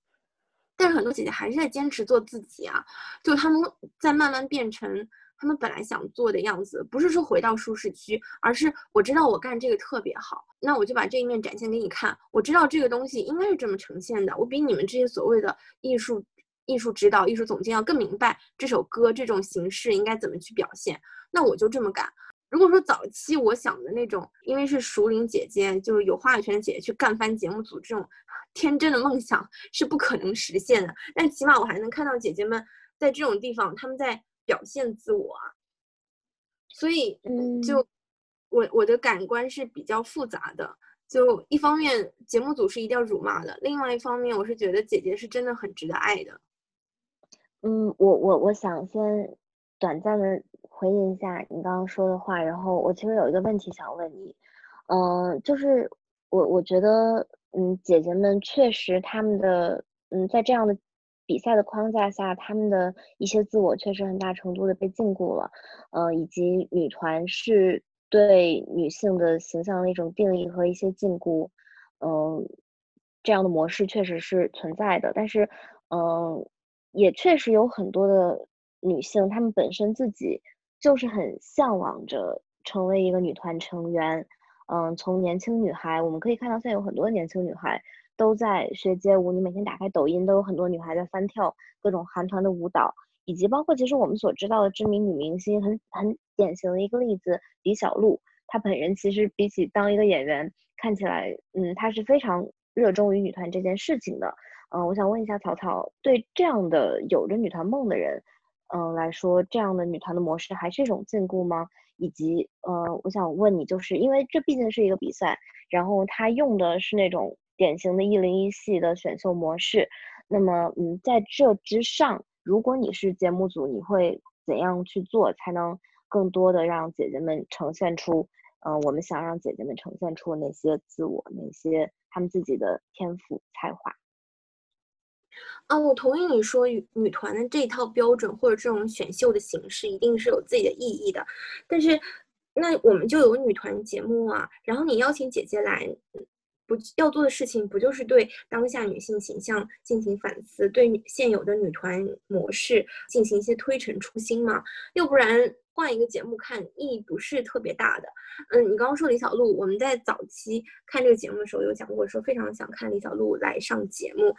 但是很多姐姐还是在坚持做自己啊，就他们在慢慢变成。他们本来想做的样子，不是说回到舒适区，而是我知道我干这个特别好，那我就把这一面展现给你看。我知道这个东西应该是这么呈现的，我比你们这些所谓的艺术艺术指导、艺术总监要更明白这首歌这种形式应该怎么去表现。那我就这么干。如果说早期我想的那种，因为是熟龄姐姐，就是有话语权的姐姐去干翻节目组这种 天真的梦想是不可能实现的。但起码我还能看到姐姐们在这种地方，他们在。表现自我啊，所以就我我的感官是比较复杂的。就一方面，节目组是一定要辱骂的；另外一方面，我是觉得姐姐是真的很值得爱的。嗯，我我我想先短暂的回应一下你刚刚说的话，然后我其实有一个问题想问你，嗯，就是我我觉得，嗯，姐姐们确实他们的，嗯，在这样的。比赛的框架下，他们的一些自我确实很大程度的被禁锢了，呃，以及女团是对女性的形象的一种定义和一些禁锢，嗯，这样的模式确实是存在的。但是，嗯，也确实有很多的女性，她们本身自己就是很向往着成为一个女团成员，嗯，从年轻女孩，我们可以看到现在有很多年轻女孩。都在学街舞，你每天打开抖音，都有很多女孩在翻跳各种韩团的舞蹈，以及包括其实我们所知道的知名女明星，很很典型的一个例子，李小璐，她本人其实比起当一个演员，看起来，嗯，她是非常热衷于女团这件事情的。嗯，我想问一下曹操，对这样的有着女团梦的人，嗯来说，这样的女团的模式还是一种禁锢吗？以及，呃，我想问你，就是因为这毕竟是一个比赛，然后他用的是那种。典型的“一零一系”的选秀模式，那么，嗯，在这之上，如果你是节目组，你会怎样去做，才能更多的让姐姐们呈现出，嗯，我们想让姐姐们呈现出那些自我，那些他们自己的天赋才华？啊，我同意你说，女团的这一套标准或者这种选秀的形式一定是有自己的意义的，但是，那我们就有女团节目啊，然后你邀请姐姐来。要做的事情不就是对当下女性形象进行反思，对现有的女团模式进行一些推陈出新吗？要不然换一个节目看意义不是特别大的。嗯，你刚刚说李小璐，我们在早期看这个节目的时候有讲过，说非常想看李小璐来上节目。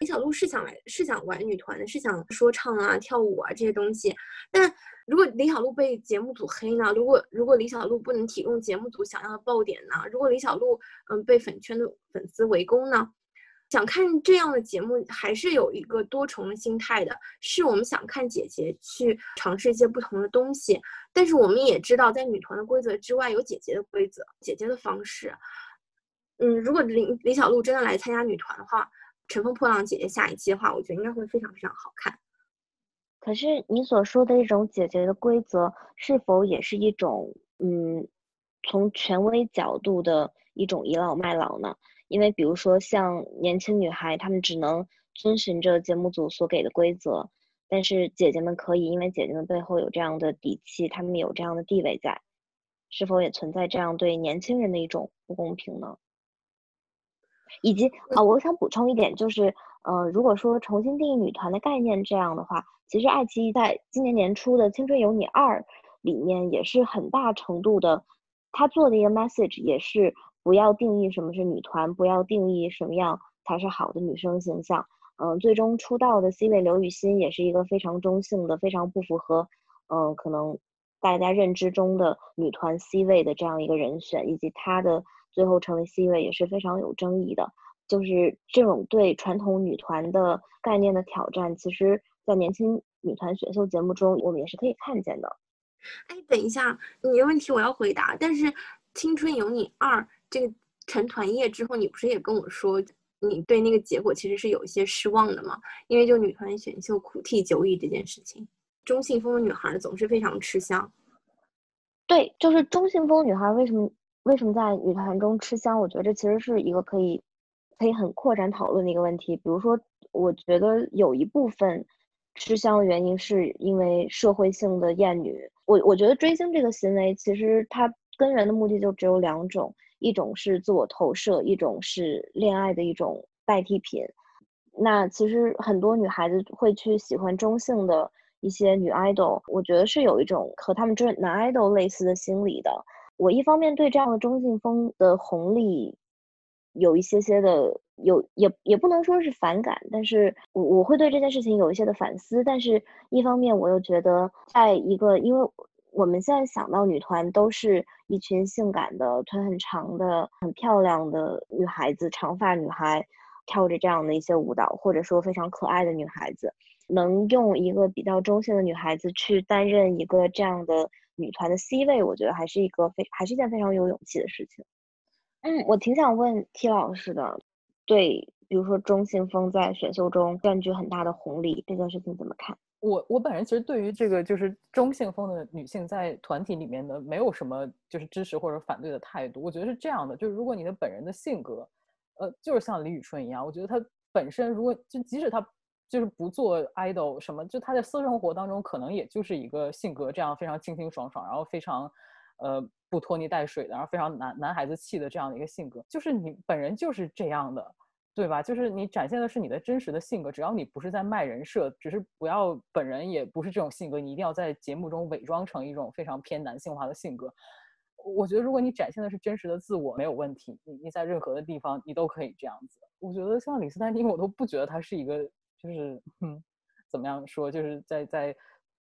李小璐是想来是想玩女团的，是想说唱啊、跳舞啊这些东西，但。如果李小璐被节目组黑呢？如果如果李小璐不能提供节目组想要的爆点呢？如果李小璐嗯被粉圈的粉丝围攻呢？想看这样的节目，还是有一个多重的心态的。是我们想看姐姐去尝试一些不同的东西，但是我们也知道，在女团的规则之外，有姐姐的规则，姐姐的方式。嗯，如果李李小璐真的来参加女团的话，《乘风破浪姐姐》下一期的话，我觉得应该会非常非常好看。可是你所说的这种姐姐的规则，是否也是一种嗯，从权威角度的一种倚老卖老呢？因为比如说像年轻女孩，她们只能遵循着节目组所给的规则，但是姐姐们可以，因为姐姐们背后有这样的底气，她们有这样的地位在，是否也存在这样对年轻人的一种不公平呢？以及啊，我想补充一点，就是，嗯，如果说重新定义女团的概念这样的话，其实爱奇艺在今年年初的《青春有你二》里面也是很大程度的，他做的一个 message 也是不要定义什么是女团，不要定义什么样才是好的女生形象。嗯，最终出道的 C 位刘雨昕也是一个非常中性的，非常不符合，嗯，可能大家认知中的女团 C 位的这样一个人选，以及她的。最后成为 C 位也是非常有争议的，就是这种对传统女团的概念的挑战，其实，在年轻女团选秀节目中，我们也是可以看见的。哎，等一下，你的问题我要回答。但是《青春有你二》这个成团夜之后，你不是也跟我说，你对那个结果其实是有一些失望的吗？因为就女团选秀苦替久矣这件事情，中性风的女孩总是非常吃香。对，就是中性风女孩为什么？为什么在女团中吃香？我觉得这其实是一个可以可以很扩展讨论的一个问题。比如说，我觉得有一部分吃香的原因是因为社会性的厌女。我我觉得追星这个行为，其实它根源的目的就只有两种：一种是自我投射，一种是恋爱的一种代替品。那其实很多女孩子会去喜欢中性的一些女 idol，我觉得是有一种和他们追男 idol 类似的心理的。我一方面对这样的中性风的红利有一些些的有也也不能说是反感，但是我我会对这件事情有一些的反思。但是一方面我又觉得，在一个因为我们现在想到女团都是一群性感的腿很长的很漂亮的女孩子，长发女孩跳着这样的一些舞蹈，或者说非常可爱的女孩子，能用一个比较中性的女孩子去担任一个这样的。女团的 C 位，我觉得还是一个非还是一件非常有勇气的事情。嗯，我挺想问 T 老师的，对，比如说中性风在选秀中占据很大的红利这件事情怎么看？我我本人其实对于这个就是中性风的女性在团体里面的没有什么就是支持或者反对的态度。我觉得是这样的，就是如果你的本人的性格，呃，就是像李宇春一样，我觉得她本身如果就即使她。就是不做 idol 什么，就他在私生活当中可能也就是一个性格这样非常清清爽爽，然后非常，呃，不拖泥带水的，然后非常男男孩子气的这样的一个性格，就是你本人就是这样的，对吧？就是你展现的是你的真实的性格，只要你不是在卖人设，只是不要本人也不是这种性格，你一定要在节目中伪装成一种非常偏男性化的性格。我觉得如果你展现的是真实的自我，没有问题，你你在任何的地方你都可以这样子。我觉得像李斯丹妮，我都不觉得他是一个。就是嗯，怎么样说？就是在在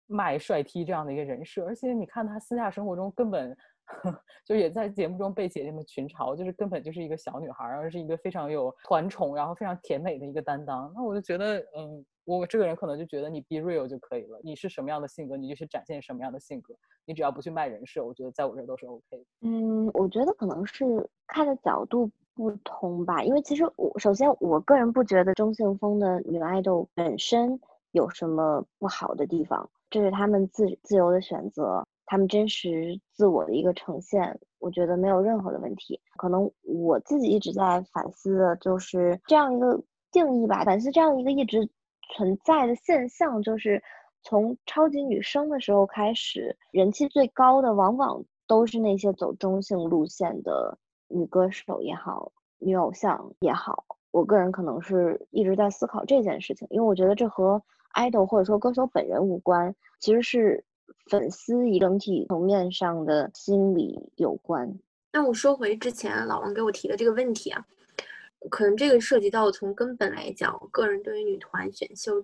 卖帅 T 这样的一个人设，而且你看他私下生活中根本 就也在节目中被姐姐们群嘲，就是根本就是一个小女孩，而是一个非常有团宠，然后非常甜美的一个担当。那我就觉得，嗯，我这个人可能就觉得你 be real 就可以了，你是什么样的性格，你就去展现什么样的性格，你只要不去卖人设，我觉得在我这都是 OK。嗯，我觉得可能是看的角度。不同吧，因为其实我首先我个人不觉得中性风的女爱豆本身有什么不好的地方，这是他们自自由的选择，他们真实自我的一个呈现，我觉得没有任何的问题。可能我自己一直在反思的就是这样一个定义吧，反思这样一个一直存在的现象，就是从超级女生的时候开始，人气最高的往往都是那些走中性路线的。女歌手也好，女偶像也好，我个人可能是一直在思考这件事情，因为我觉得这和 idol 或者说歌手本人无关，其实是粉丝一整体层面上的心理有关。那我说回之前老王给我提的这个问题啊，可能这个涉及到从根本来讲，我个人对于女团选秀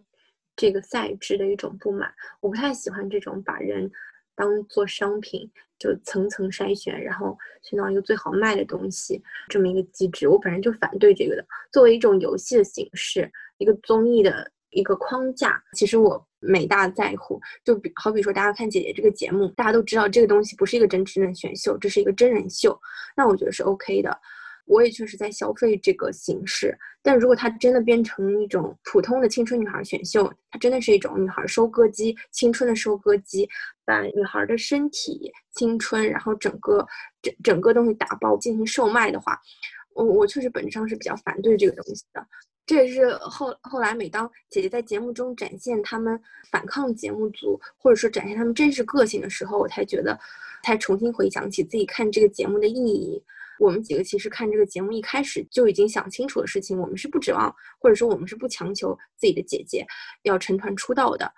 这个赛制的一种不满，我不太喜欢这种把人。当做商品，就层层筛选，然后选到一个最好卖的东西，这么一个机制，我本身就反对这个的。作为一种游戏的形式，一个综艺的一个框架，其实我没大在乎。就比好比说，大家看姐姐这个节目，大家都知道这个东西不是一个真真人选秀，这是一个真人秀，那我觉得是 OK 的。我也确实在消费这个形式。但如果它真的变成一种普通的青春女孩选秀，它真的是一种女孩收割机，青春的收割机，把女孩的身体、青春，然后整个整整个东西打包进行售卖的话，我我确实本质上是比较反对这个东西的。这也是后后来，每当姐姐在节目中展现他们反抗节目组，或者说展现他们真实个性的时候，我才觉得，才重新回想起自己看这个节目的意义。我们几个其实看这个节目一开始就已经想清楚的事情，我们是不指望，或者说我们是不强求自己的姐姐要成团出道的。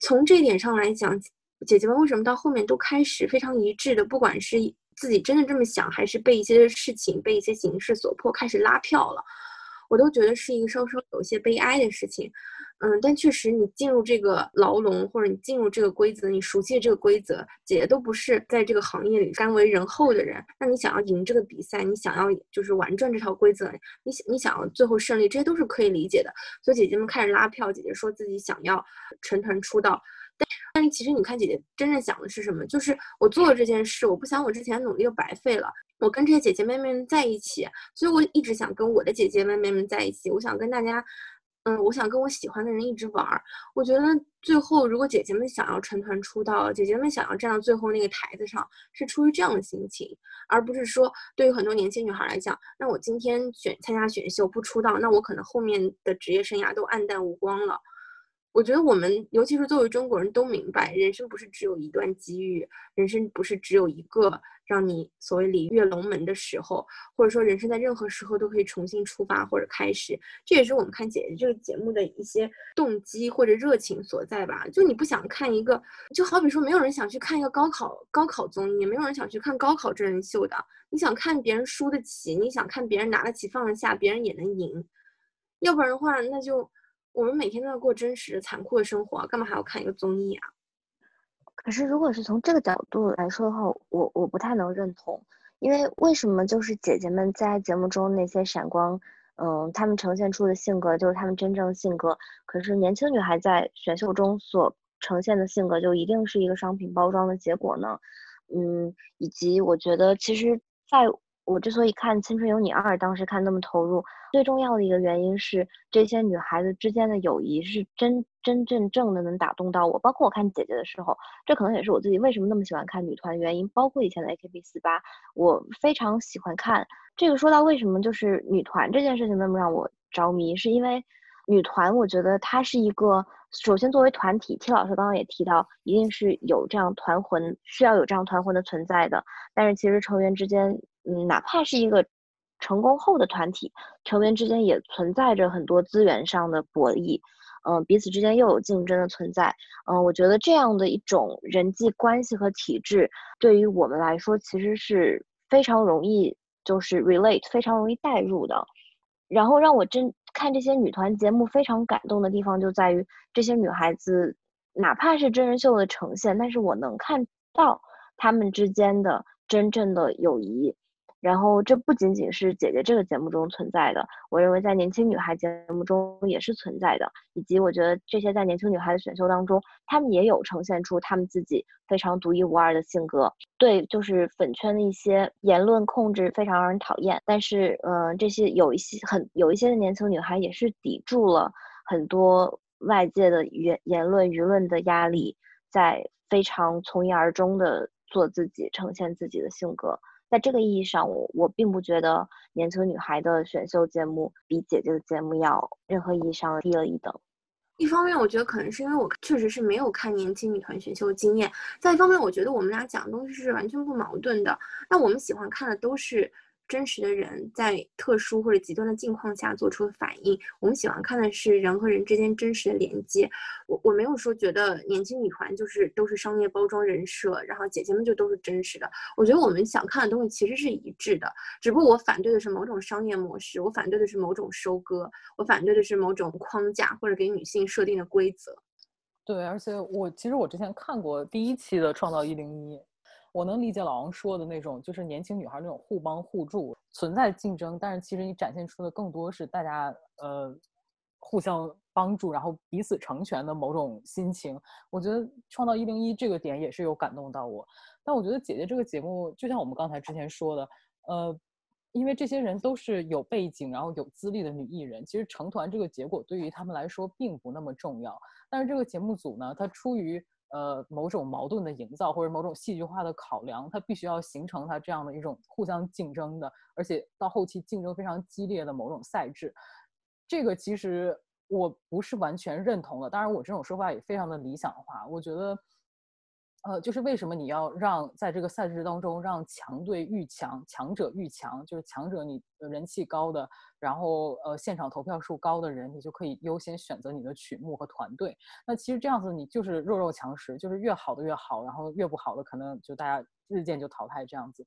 从这一点上来讲，姐姐们为什么到后面都开始非常一致的，不管是自己真的这么想，还是被一些事情、被一些形势所迫，开始拉票了。我都觉得是一个稍稍有些悲哀的事情，嗯，但确实你进入这个牢笼，或者你进入这个规则，你熟悉这个规则，姐姐都不是在这个行业里甘为人后的人。那你想要赢这个比赛，你想要就是玩转这套规则，你想你想要最后胜利，这些都是可以理解的。所以姐姐们开始拉票，姐姐说自己想要成团出道，但但其实你看姐姐真正想的是什么？就是我做了这件事，我不想我之前努力又白费了。我跟这些姐姐妹妹们在一起，所以我一直想跟我的姐姐妹妹们在一起。我想跟大家，嗯，我想跟我喜欢的人一直玩。我觉得最后，如果姐姐们想要成团出道，姐姐们想要站到最后那个台子上，是出于这样的心情，而不是说对于很多年轻女孩来讲，那我今天选参加选秀不出道，那我可能后面的职业生涯都黯淡无光了。我觉得我们，尤其是作为中国人都明白，人生不是只有一段机遇，人生不是只有一个让你所谓鲤跃龙门的时候，或者说人生在任何时候都可以重新出发或者开始。这也是我们看姐姐这个节目的一些动机或者热情所在吧。就你不想看一个，就好比说没有人想去看一个高考高考综艺，也没有人想去看高考真人秀的。你想看别人输得起，你想看别人拿得起放得下，别人也能赢。要不然的话，那就。我们每天都要过真实、残酷的生活，干嘛还要看一个综艺啊？可是，如果是从这个角度来说的话，我我不太能认同，因为为什么就是姐姐们在节目中那些闪光，嗯，她们呈现出的性格就是她们真正性格，可是年轻女孩在选秀中所呈现的性格就一定是一个商品包装的结果呢？嗯，以及我觉得其实在。我之所以看《青春有你二》，当时看那么投入，最重要的一个原因是这些女孩子之间的友谊是真真正正的能打动到我。包括我看姐姐的时候，这可能也是我自己为什么那么喜欢看女团原因。包括以前的 AKB 四八，我非常喜欢看。这个说到为什么就是女团这件事情那么让我着迷，是因为女团，我觉得它是一个首先作为团体，T 老师刚刚也提到，一定是有这样团魂，需要有这样团魂的存在的。但是其实成员之间。嗯，哪怕是一个成功后的团体，成员之间也存在着很多资源上的博弈，嗯，彼此之间又有竞争的存在，嗯，我觉得这样的一种人际关系和体制，对于我们来说其实是非常容易就是 relate，非常容易代入的。然后让我真看这些女团节目非常感动的地方，就在于这些女孩子，哪怕是真人秀的呈现，但是我能看到她们之间的真正的友谊。然后，这不仅仅是姐姐这个节目中存在的，我认为在年轻女孩节目中也是存在的。以及我觉得这些在年轻女孩的选秀当中，她们也有呈现出她们自己非常独一无二的性格。对，就是粉圈的一些言论控制非常让人讨厌，但是，嗯，这些有一些很有一些的年轻女孩也是抵住了很多外界的言言论舆论的压力，在非常从一而终的做自己，呈现自己的性格。在这个意义上，我我并不觉得年轻女孩的选秀节目比姐姐的节目要任何意义上低了一等。一方面，我觉得可能是因为我确实是没有看年轻女团选秀经验；再一方面，我觉得我们俩讲的东西是完全不矛盾的。那我们喜欢看的都是。真实的人在特殊或者极端的境况下做出的反应，我们喜欢看的是人和人之间真实的连接。我我没有说觉得年轻女团就是都是商业包装人设，然后姐姐们就都是真实的。我觉得我们想看的东西其实是一致的，只不过我反对的是某种商业模式，我反对的是某种收割，我反对的是某种框架或者给女性设定的规则。对，而且我其实我之前看过第一期的《创造一零一》。我能理解老王说的那种，就是年轻女孩那种互帮互助，存在竞争，但是其实你展现出的更多是大家呃互相帮助，然后彼此成全的某种心情。我觉得创造一零一这个点也是有感动到我。但我觉得姐姐这个节目，就像我们刚才之前说的，呃，因为这些人都是有背景，然后有资历的女艺人，其实成团这个结果对于他们来说并不那么重要。但是这个节目组呢，它出于呃某种矛盾的营造或者某种戏剧化的考量，它必须要形成它这样的一种互相竞争的，而且到后期竞争非常激烈的某种赛制。这个其实我不是完全认同的，当然我这种说法也非常的理想化。我觉得。呃，就是为什么你要让在这个赛制当中让强队愈强，强者愈强，就是强者你人气高的，然后呃现场投票数高的人，你就可以优先选择你的曲目和团队。那其实这样子你就是弱肉强食，就是越好的越好，然后越不好的可能就大家日渐就淘汰这样子。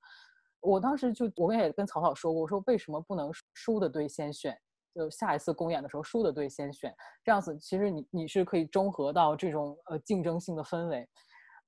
我当时就我也跟曹操说过，我说为什么不能输的队先选，就下一次公演的时候输的队先选，这样子其实你你是可以中和到这种呃竞争性的氛围。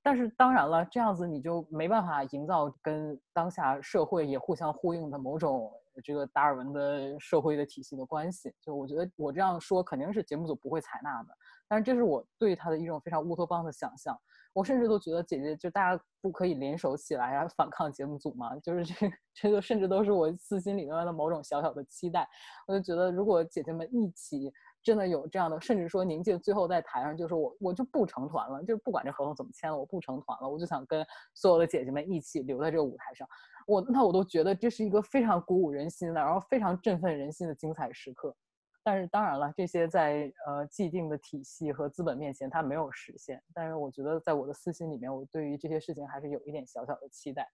但是当然了，这样子你就没办法营造跟当下社会也互相呼应的某种这个达尔文的社会的体系的关系。就我觉得我这样说肯定是节目组不会采纳的，但是这是我对他的一种非常乌托邦的想象。我甚至都觉得姐姐就大家不可以联手起来啊反抗节目组嘛？就是这这个甚至都是我私心里面的某种小小的期待。我就觉得如果姐姐们一起。真的有这样的，甚至说宁静最后在台上就说：“我我就不成团了，就是不管这合同怎么签了，我不成团了，我就想跟所有的姐姐们一起留在这个舞台上。”我那我都觉得这是一个非常鼓舞人心的，然后非常振奋人心的精彩时刻。但是当然了，这些在呃既定的体系和资本面前，它没有实现。但是我觉得在我的私心里面，我对于这些事情还是有一点小小的期待。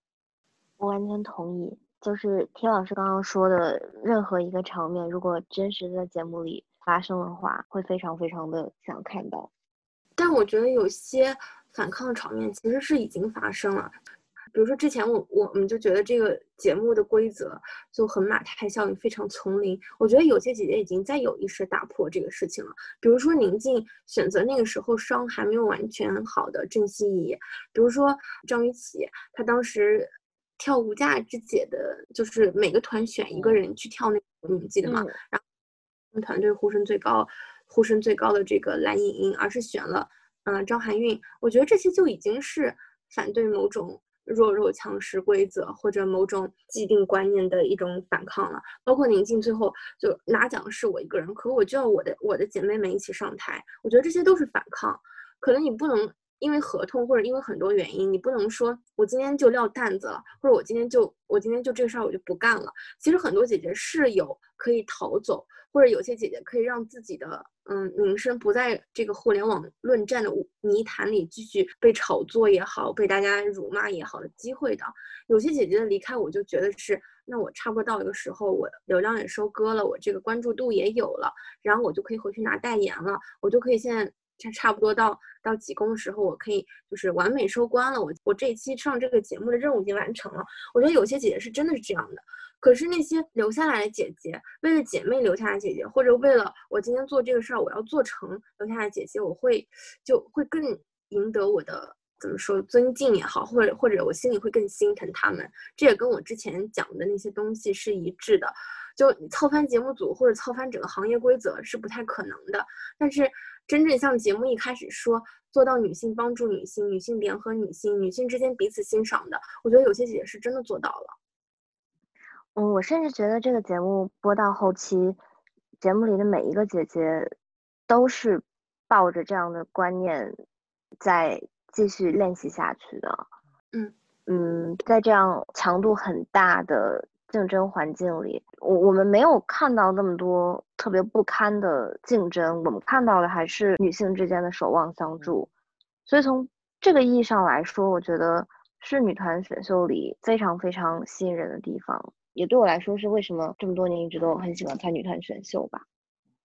我完全同意，就是田老师刚刚说的任何一个场面，如果真实在节目里。发生的话，会非常非常的想看到。但我觉得有些反抗的场面其实是已经发生了，比如说之前我我们就觉得这个节目的规则就很马太效应，非常丛林。我觉得有些姐姐已经在有意识打破这个事情了。比如说宁静选择那个时候伤还没有完全好的郑希怡，比如说张雨绮，她当时跳无价之姐的，就是每个团选一个人去跳那个，你们记得吗？然后。团队呼声最高，呼声最高的这个蓝盈莹，而是选了嗯张含韵。我觉得这些就已经是反对某种弱肉强食规则或者某种既定观念的一种反抗了。包括宁静最后就拿奖是我一个人，可我就要我的我的姐妹们一起上台。我觉得这些都是反抗。可能你不能因为合同或者因为很多原因，你不能说我今天就撂担子了，或者我今天就我今天就这个事儿我就不干了。其实很多姐姐是有可以逃走。或者有些姐姐可以让自己的嗯名声不在这个互联网论战的泥潭里继续被炒作也好，被大家辱骂也好的机会的。有些姐姐的离开，我就觉得是，那我差不多到一个时候，我流量也收割了，我这个关注度也有了，然后我就可以回去拿代言了，我就可以现在差差不多到到几公的时候，我可以就是完美收官了。我我这一期上这个节目的任务已经完成了。我觉得有些姐姐是真的是这样的。可是那些留下来的姐姐，为了姐妹留下来姐姐，或者为了我今天做这个事儿，我要做成留下来姐姐，我会就会更赢得我的怎么说尊敬也好，或者或者我心里会更心疼他们。这也跟我之前讲的那些东西是一致的。就你操翻节目组或者操翻整个行业规则是不太可能的。但是真正像节目一开始说做到女性帮助女性、女性联合女性、女性之间彼此欣赏的，我觉得有些姐姐是真的做到了。嗯，我甚至觉得这个节目播到后期，节目里的每一个姐姐都是抱着这样的观念在继续练习下去的。嗯嗯，在这样强度很大的竞争环境里，我我们没有看到那么多特别不堪的竞争，我们看到的还是女性之间的守望相助。所以从这个意义上来说，我觉得是女团选秀里非常非常吸引人的地方。也对我来说是为什么这么多年一直都很喜欢看女团选秀吧，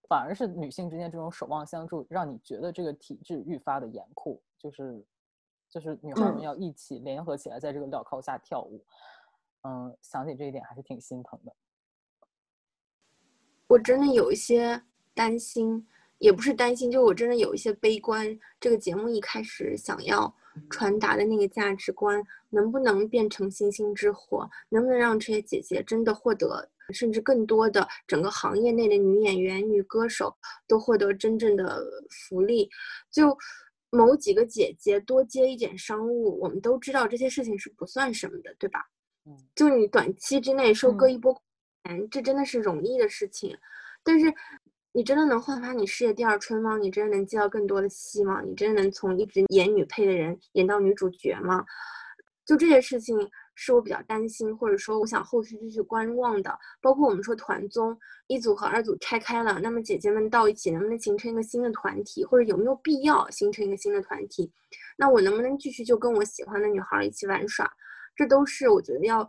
反而是女性之间这种守望相助，让你觉得这个体制愈发的严酷，就是就是女孩们要一起联合起来在这个镣铐下跳舞，嗯，想起这一点还是挺心疼的。我真的有一些担心，也不是担心，就我真的有一些悲观。这个节目一开始想要。传达的那个价值观能不能变成星星之火？能不能让这些姐姐真的获得，甚至更多的整个行业内的女演员、女歌手都获得真正的福利？就某几个姐姐多接一点商务，我们都知道这些事情是不算什么的，对吧？就你短期之内收割一波嗯，这真的是容易的事情，但是你真的能焕发你事业第二春吗？你真的能接到更多的戏吗？你真的能从一直演女配的人演到女主角吗？就这些事情是我比较担心，或者说我想后续继续观望的。包括我们说团综一组和二组拆开了，那么姐姐们到一起能不能形成一个新的团体，或者有没有必要形成一个新的团体？那我能不能继续就跟我喜欢的女孩一起玩耍？这都是我觉得要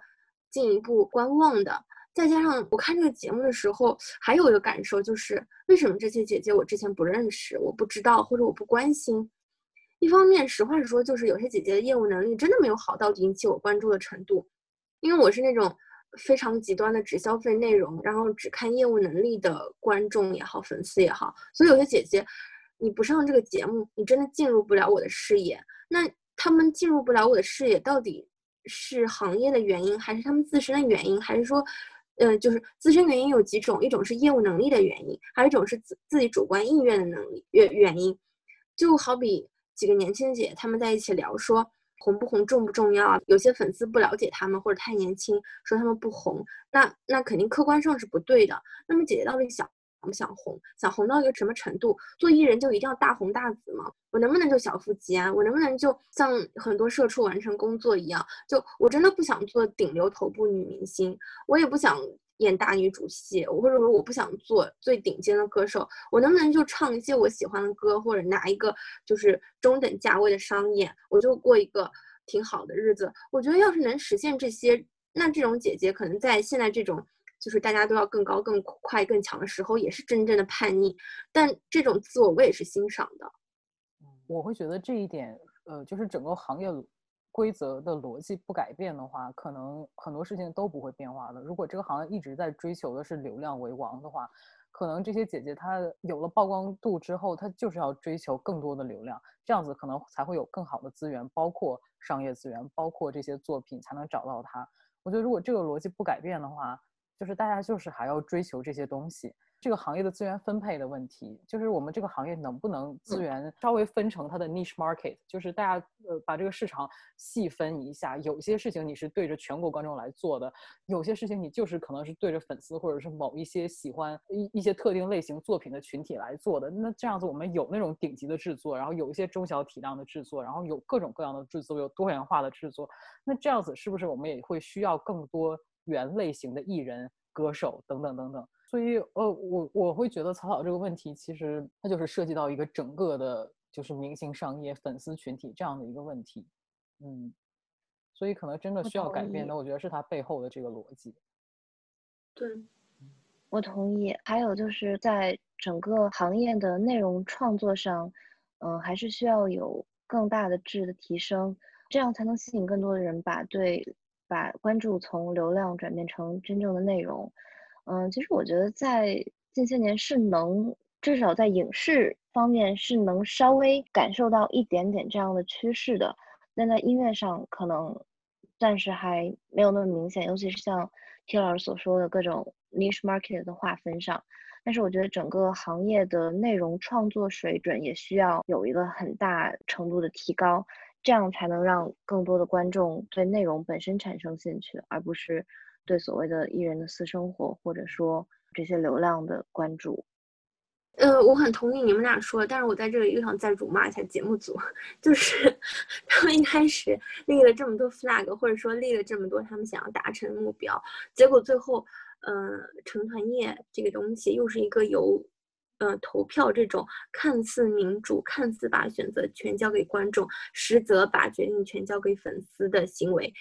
进一步观望的。再加上我看这个节目的时候，还有一个感受就是，为什么这些姐姐我之前不认识，我不知道或者我不关心？一方面，实话实说，就是有些姐姐的业务能力真的没有好到引起我关注的程度。因为我是那种非常极端的只消费内容，然后只看业务能力的观众也好，粉丝也好，所以有些姐姐，你不上这个节目，你真的进入不了我的视野。那他们进入不了我的视野，到底是行业的原因，还是他们自身的原因，还是说？呃，就是自身原因有几种，一种是业务能力的原因，还有一种是自自己主观意愿的能力原原因。就好比几个年轻姐，她们在一起聊说红不红重不重要啊？有些粉丝不了解她们或者太年轻，说她们不红，那那肯定客观上是不对的。那么姐姐到底想？不想红，想红到一个什么程度？做艺人就一定要大红大紫吗？我能不能就小富即安？我能不能就像很多社畜完成工作一样？就我真的不想做顶流头部女明星，我也不想演大女主戏，或者说我不想做最顶尖的歌手。我能不能就唱一些我喜欢的歌，或者拿一个就是中等价位的商演，我就过一个挺好的日子？我觉得要是能实现这些，那这种姐姐可能在现在这种。就是大家都要更高、更快、更强的时候，也是真正的叛逆。但这种自我，我也是欣赏的。我会觉得这一点，呃，就是整个行业规则的逻辑不改变的话，可能很多事情都不会变化的。如果这个行业一直在追求的是流量为王的话，可能这些姐姐她有了曝光度之后，她就是要追求更多的流量，这样子可能才会有更好的资源，包括商业资源，包括这些作品才能找到她。我觉得如果这个逻辑不改变的话，就是大家就是还要追求这些东西，这个行业的资源分配的问题，就是我们这个行业能不能资源稍微分成它的 niche market，就是大家呃把这个市场细分一下，有些事情你是对着全国观众来做的，有些事情你就是可能是对着粉丝或者是某一些喜欢一一些特定类型作品的群体来做的。那这样子我们有那种顶级的制作，然后有一些中小体量的制作，然后有各种各样的制作，有多元化的制作，那这样子是不是我们也会需要更多？原类型的艺人、歌手等等等等，所以呃，我我会觉得草草这个问题其实它就是涉及到一个整个的，就是明星商业、粉丝群体这样的一个问题，嗯，所以可能真的需要改变的，我觉得是它背后的这个逻辑。对，我同意。还有就是在整个行业的内容创作上，嗯，还是需要有更大的质的提升，这样才能吸引更多的人把对。把关注从流量转变成真正的内容，嗯，其实我觉得在近些年是能，至少在影视方面是能稍微感受到一点点这样的趋势的。但在音乐上可能暂时还没有那么明显，尤其是像 T 老师所说的各种 niche market 的划分上。但是我觉得整个行业的内容创作水准也需要有一个很大程度的提高。这样才能让更多的观众对内容本身产生兴趣，而不是对所谓的艺人的私生活或者说这些流量的关注。呃，我很同意你们俩说，但是我在这里又想再辱骂一下节目组，就是 他们一开始立了这么多 flag，或者说立了这么多他们想要达成的目标，结果最后，嗯，成团夜这个东西又是一个由。呃，投票这种看似民主、看似把选择权交给观众，实则把决定权交给粉丝的行为，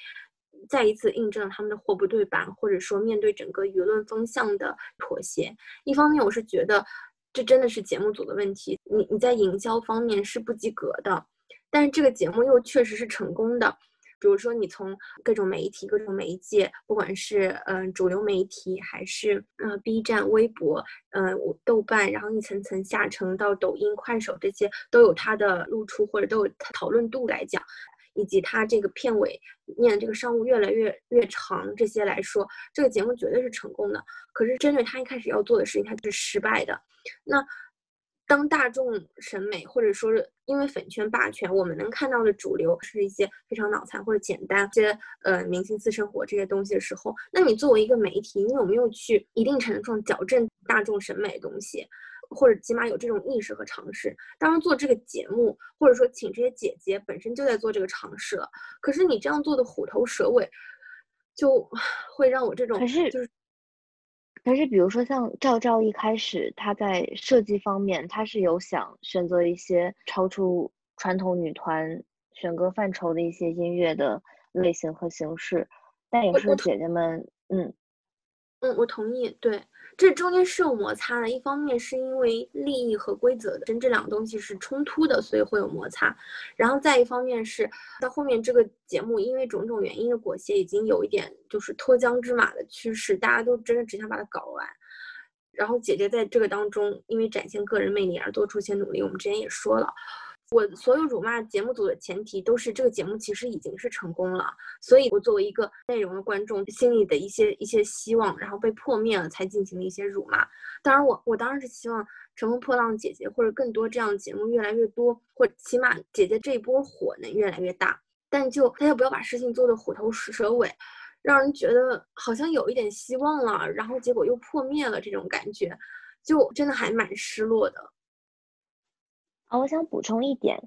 再一次印证了他们的货不对版，或者说面对整个舆论风向的妥协。一方面，我是觉得这真的是节目组的问题，你你在营销方面是不及格的，但是这个节目又确实是成功的。比如说，你从各种媒体、各种媒介，不管是嗯主流媒体，还是嗯 B 站、微博，嗯豆瓣，然后一层层下沉到抖音、快手这些，都有它的露出或者都有讨论度来讲，以及它这个片尾念这个商务越来越越长这些来说，这个节目绝对是成功的。可是针对他一开始要做的事情，它是失败的。那。当大众审美或者说是因为粉圈霸权，我们能看到的主流是一些非常脑残或者简单一些呃明星私生活这些东西的时候，那你作为一个媒体，你有没有去一定程度上矫正大众审美的东西？或者起码有这种意识和尝试。当然，做这个节目，或者说请这些姐姐本身就在做这个尝试了。可是你这样做的虎头蛇尾，就 会让我这种就是可是，比如说像赵照一开始，她在设计方面，她是有想选择一些超出传统女团选歌范畴的一些音乐的类型和形式，但也是姐姐们，嗯，嗯，我同意。对，这中间是有摩擦的。一方面是因为利益和规则的，真这两个东西是冲突的，所以会有摩擦。然后再一方面是到后面这个节目因为种种原因的裹挟，已经有一点就是脱缰之马的趋势，大家都真的只想把它搞完。然后姐姐在这个当中，因为展现个人魅力而多出些努力。我们之前也说了，我所有辱骂节目组的前提都是这个节目其实已经是成功了，所以我作为一个内容的观众，心里的一些一些希望，然后被破灭了，才进行了一些辱骂。当然我，我当然是希望《乘风破浪》姐姐或者更多这样的节目越来越多，或起码姐姐这一波火能越来越大。但就大家不要把事情做得虎头蛇尾，让人觉得好像有一点希望了，然后结果又破灭了，这种感觉，就真的还蛮失落的。啊，我想补充一点，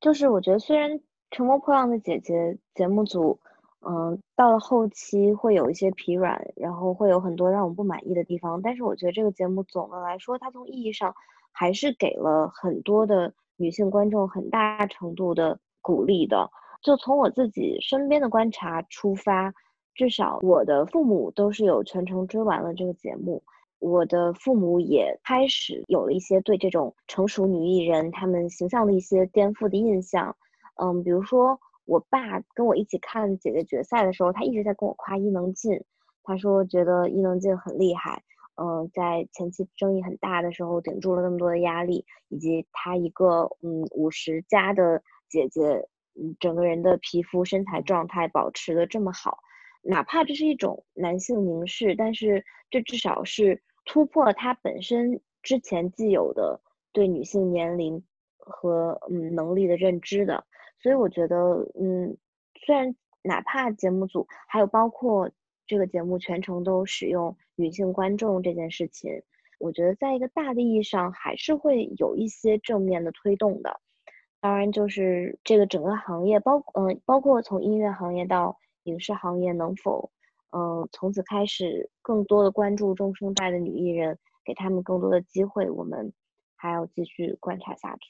就是我觉得虽然《乘风破浪的姐姐》节目组，嗯，到了后期会有一些疲软，然后会有很多让我们不满意的地方，但是我觉得这个节目总的来说，它从意义上还是给了很多的女性观众很大程度的鼓励的。就从我自己身边的观察出发，至少我的父母都是有全程追完了这个节目。我的父母也开始有了一些对这种成熟女艺人她们形象的一些颠覆的印象，嗯，比如说我爸跟我一起看姐姐决赛的时候，他一直在跟我夸伊能静，他说觉得伊能静很厉害，嗯，在前期争议很大的时候顶住了那么多的压力，以及她一个嗯五十加的姐姐，嗯，整个人的皮肤身材状态保持的这么好。哪怕这是一种男性凝视，但是这至少是突破了他本身之前既有的对女性年龄和嗯能力的认知的。所以我觉得，嗯，虽然哪怕节目组还有包括这个节目全程都使用女性观众这件事情，我觉得在一个大的意义上还是会有一些正面的推动的。当然，就是这个整个行业，包嗯，包括从音乐行业到。影视行业能否，嗯，从此开始更多的关注中生代的女艺人，给他们更多的机会，我们还要继续观察下去。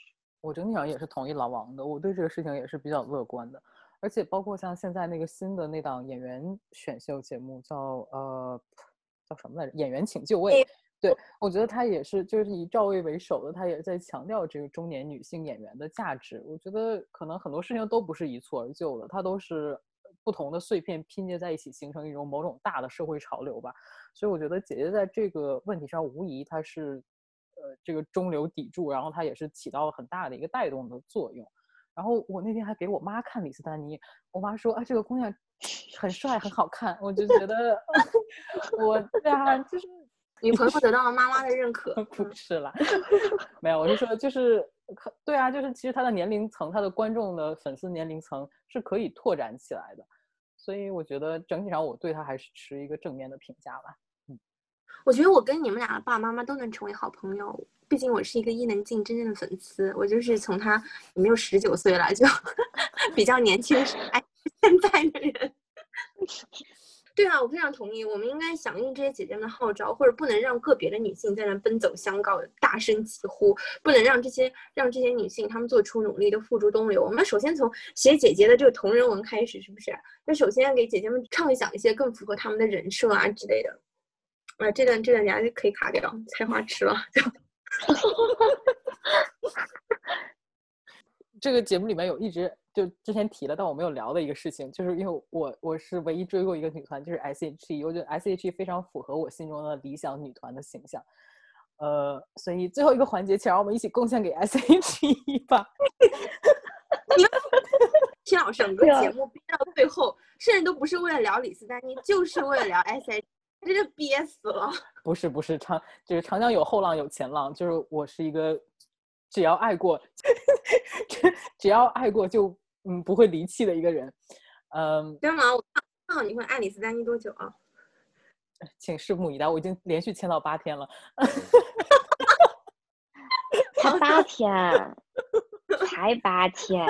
我整体上也是同意老王的，我对这个事情也是比较乐观的，而且包括像现在那个新的那档演员选秀节目，叫呃叫什么来着？演员请就位。对，我觉得他也是，就是以赵薇为首的，他也在强调这个中年女性演员的价值。我觉得可能很多事情都不是一蹴而就的，它都是。不同的碎片拼接在一起，形成一种某种大的社会潮流吧。所以我觉得姐姐在这个问题上，无疑她是，呃，这个中流砥柱，然后她也是起到了很大的一个带动的作用。然后我那天还给我妈看李斯丹妮，我妈说啊，这个姑娘很帅，很好看。我就觉得，我对啊，就是女朋友得到了妈妈的认可，不是啦，没有，我是说就是。可对啊，就是其实他的年龄层，他的观众的粉丝年龄层是可以拓展起来的，所以我觉得整体上我对他还是持一个正面的评价吧。嗯，我觉得我跟你们俩的爸爸妈妈都能成为好朋友，毕竟我是一个伊能静真正的粉丝，我就是从他没有十九岁了就 比较年轻的时候爱现在的人。对啊，我非常同意。我们应该响应这些姐姐们的号召，或者不能让个别的女性在那奔走相告、大声疾呼，不能让这些让这些女性她们做出努力的付诸东流。我们首先从写姐姐的这个同人文开始，是不是？那首先给姐姐们畅想一些更符合她们的人设啊之类的。啊，这段这段家就可以卡掉，菜花吃了。这个节目里面有一直。就之前提了，但我没有聊的一个事情，就是因为我我是唯一追过一个女团，就是 S.H.E，我觉得 S.H.E 非常符合我心中的理想女团的形象，呃，所以最后一个环节，请让我们一起贡献给 S.H.E 吧。听老师，整个节目憋到最后，甚至都不是为了聊李斯丹妮，就是为了聊 S.H.E，真是憋死了。不是不是长，就是长江有后浪有前浪，就是我是一个。只要爱过，只只要爱过就嗯不会离弃的一个人。嗯，真的吗？我看好你会爱李斯丹妮多久啊？请拭目以待。我已经连续签到八天了。才八天，才八天。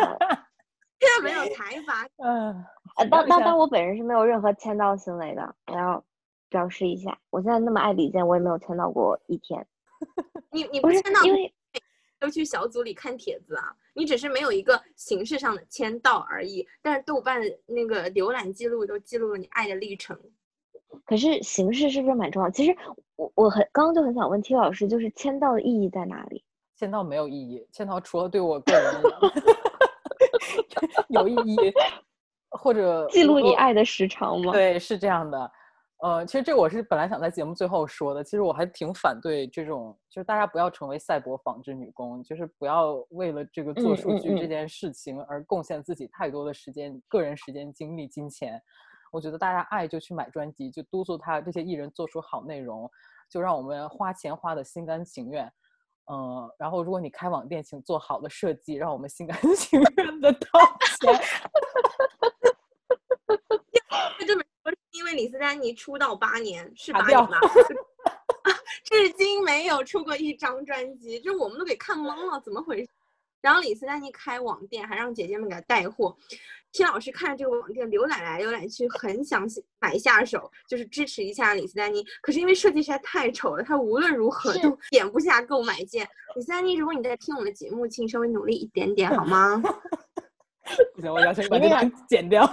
现在没有才八。嗯，呃，当当当，我本人是没有任何签到行为的，我要表示一下。我现在那么爱李健，我也没有签到过一天。你你不是签到，因为都去小组里看帖子啊，你只是没有一个形式上的签到而已。但是豆瓣那个浏览记录都记录了你爱的历程。可是形式是不是蛮重要？其实我我很刚刚就很想问 T 老师，就是签到的意义在哪里？签到没有意义，签到除了对我个人 有意义，或者记录你爱的时长吗？对，是这样的。呃，其实这我是本来想在节目最后说的。其实我还挺反对这种，就是大家不要成为赛博纺织女工，就是不要为了这个做数据这嗯件事情而贡献自己太多的时间、个人时间、精力、金钱。我觉得大家爱就去买专辑，就督促他这些艺人做出好内容，就让我们花钱花的心甘情愿。嗯，然后如果你开网店，请做好的设计，让我们心甘 情愿的掏钱。因为李斯丹妮出道八年，是八年 吧？至今没有出过一张专辑，就我们都给看懵了，怎么回事？然后李斯丹妮开网店，还让姐姐们给她带货。听老师看着这个网店浏览来浏览去，很想买下手，就是支持一下李斯丹妮。可是因为设计实在太丑了，她无论如何都点不下购买键。李斯丹妮，如果你在听我们的节目，请稍微努力一点点好吗？不行，我要求你把这段剪掉。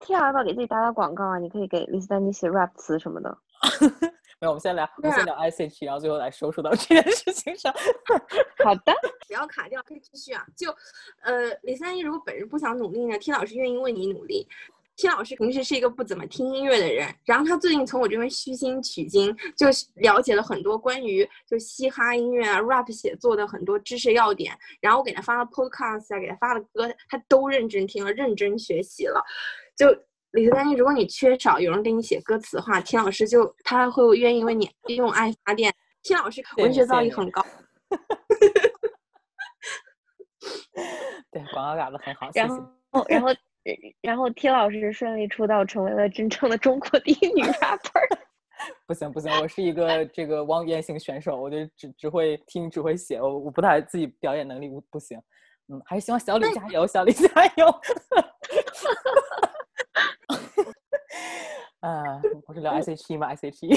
T 老要不要给自己打打广告啊？你可以给李斯丹妮写 rap 词什么的。没有，我们先聊，我们先聊 ICT，然后最后来收束到这件事情上。好的，不要卡掉，可以继续啊。就，呃，李三一如果本人不想努力呢，T 老师愿意为你努力。T 老师平时是一个不怎么听音乐的人，然后他最近从我这边虚心取经，就了解了很多关于就嘻哈音乐啊、rap 写作的很多知识要点，然后我给他发了 podcast 啊，给他发了歌，他都认真听了，认真学习了。就李斯丹妮，如果你缺少有人给你写歌词的话田老师就他会愿意为你用爱发电。田老师谢文学造诣很高。对，广告打的很好，然后。然后然后 T 老师顺利出道，成为了真正的中国第一女 rapper。不行不行，我是一个这个王语嫣型选手，我就只只会听只会写，我我不太自己表演能力不不行。嗯，还是希望小李加油，小李加油。啊，我是聊 SHE 吗？SHE。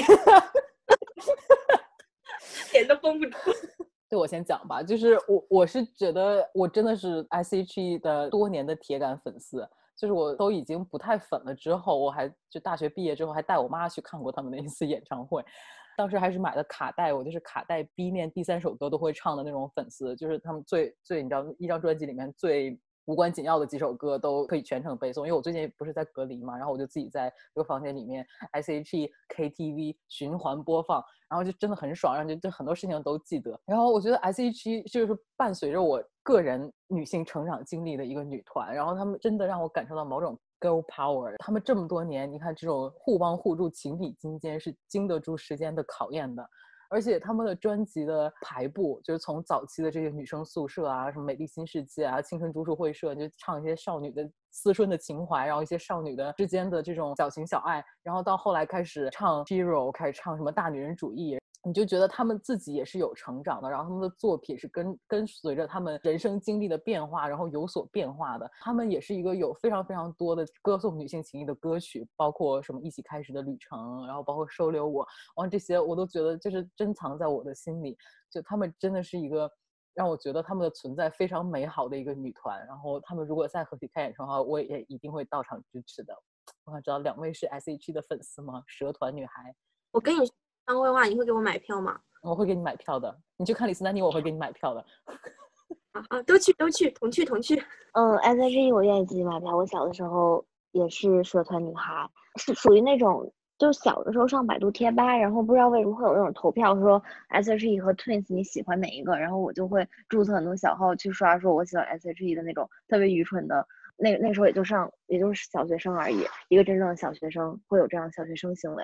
脸 都绷不住。对我先讲吧，就是我我是觉得我真的是 S.H.E 的多年的铁杆粉丝，就是我都已经不太粉了之后，我还就大学毕业之后还带我妈去看过他们的一次演唱会，当时还是买的卡带，我就是卡带 B 面第三首歌都会唱的那种粉丝，就是他们最最你知道一张专辑里面最无关紧要的几首歌都可以全程背诵，因为我最近不是在隔离嘛，然后我就自己在一个房间里面 S.H.E KTV 循环播放，然后就真的很爽，然后就就很多事情都记得。然后我觉得 S.H.E 就是伴随着我个人女性成长经历的一个女团，然后她们真的让我感受到某种 girl power。他们这么多年，你看这种互帮互助、情比金坚，是经得住时间的考验的。而且他们的专辑的排布，就是从早期的这些女生宿舍啊，什么美丽新世界啊、青春读书会社，就唱一些少女的思春的情怀，然后一些少女的之间的这种小情小爱，然后到后来开始唱 hero，开始唱什么大女人主义，你就觉得他们自己也是有成长的，然后他们的作品是跟跟随着他们人生经历的变化，然后有所变化的。他们也是一个有非常非常多的歌颂女性情谊的歌曲，包括什么一起开始的旅程，然后包括收留我，完这些我都觉得就是珍藏在我的心里。就他们真的是一个让我觉得他们的存在非常美好的一个女团。然后他们如果在合体开演唱会，我也一定会到场支持的。我想知道两位是 S.H.E 的粉丝吗？蛇团女孩。我跟你说当规划，你会给我买票吗？我会给你买票的。你去看李斯丹妮，我会给你买票的。啊啊，都去都去，同去同去。嗯，S.H.E 我愿意自己买票。我小的时候也是社团女孩，是属于那种就小的时候上百度贴吧，然后不知道为什么会有那种投票说 S.H.E 和 Twins 你喜欢哪一个，然后我就会注册很多小号去刷，说我喜欢 S.H.E 的那种特别愚蠢的。那那时候也就上也就是小学生而已，一个真正的小学生会有这样的小学生行为。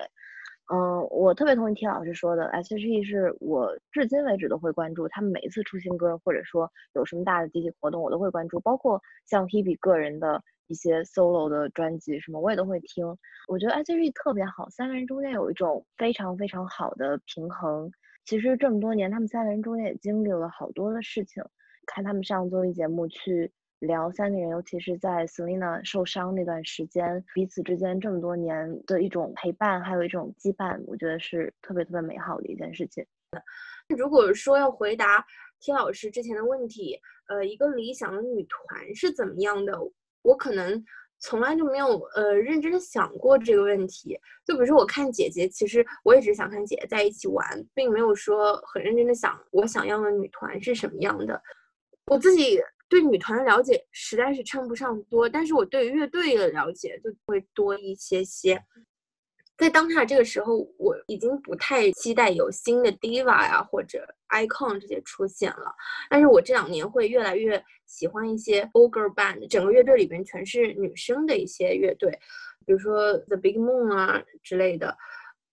嗯，我特别同意 T 老师说的，S.H.E 是我至今为止都会关注，他们每一次出新歌，或者说有什么大的集体活动，我都会关注，包括像 Hebe 个人的一些 solo 的专辑什么，我也都会听。我觉得 S.H.E 特别好，三个人中间有一种非常非常好的平衡。其实这么多年，他们三个人中间也经历了好多的事情，看他们上综艺节目去。聊三个人，尤其是在 Selina 受伤那段时间，彼此之间这么多年的一种陪伴，还有一种羁绊，我觉得是特别特别美好的一件事情。如果说要回答 T 老师之前的问题，呃，一个理想的女团是怎么样的？我可能从来就没有呃认真的想过这个问题。就比如说我看姐姐，其实我也只想看姐姐在一起玩，并没有说很认真的想我想要的女团是什么样的。我自己。对女团的了解实在是称不上多，但是我对乐队的了解就会多一些些。在当下这个时候，我已经不太期待有新的 diva 呀或者 icon 这些出现了。但是我这两年会越来越喜欢一些 o g r e band，整个乐队里边全是女生的一些乐队，比如说 The Big Moon 啊之类的。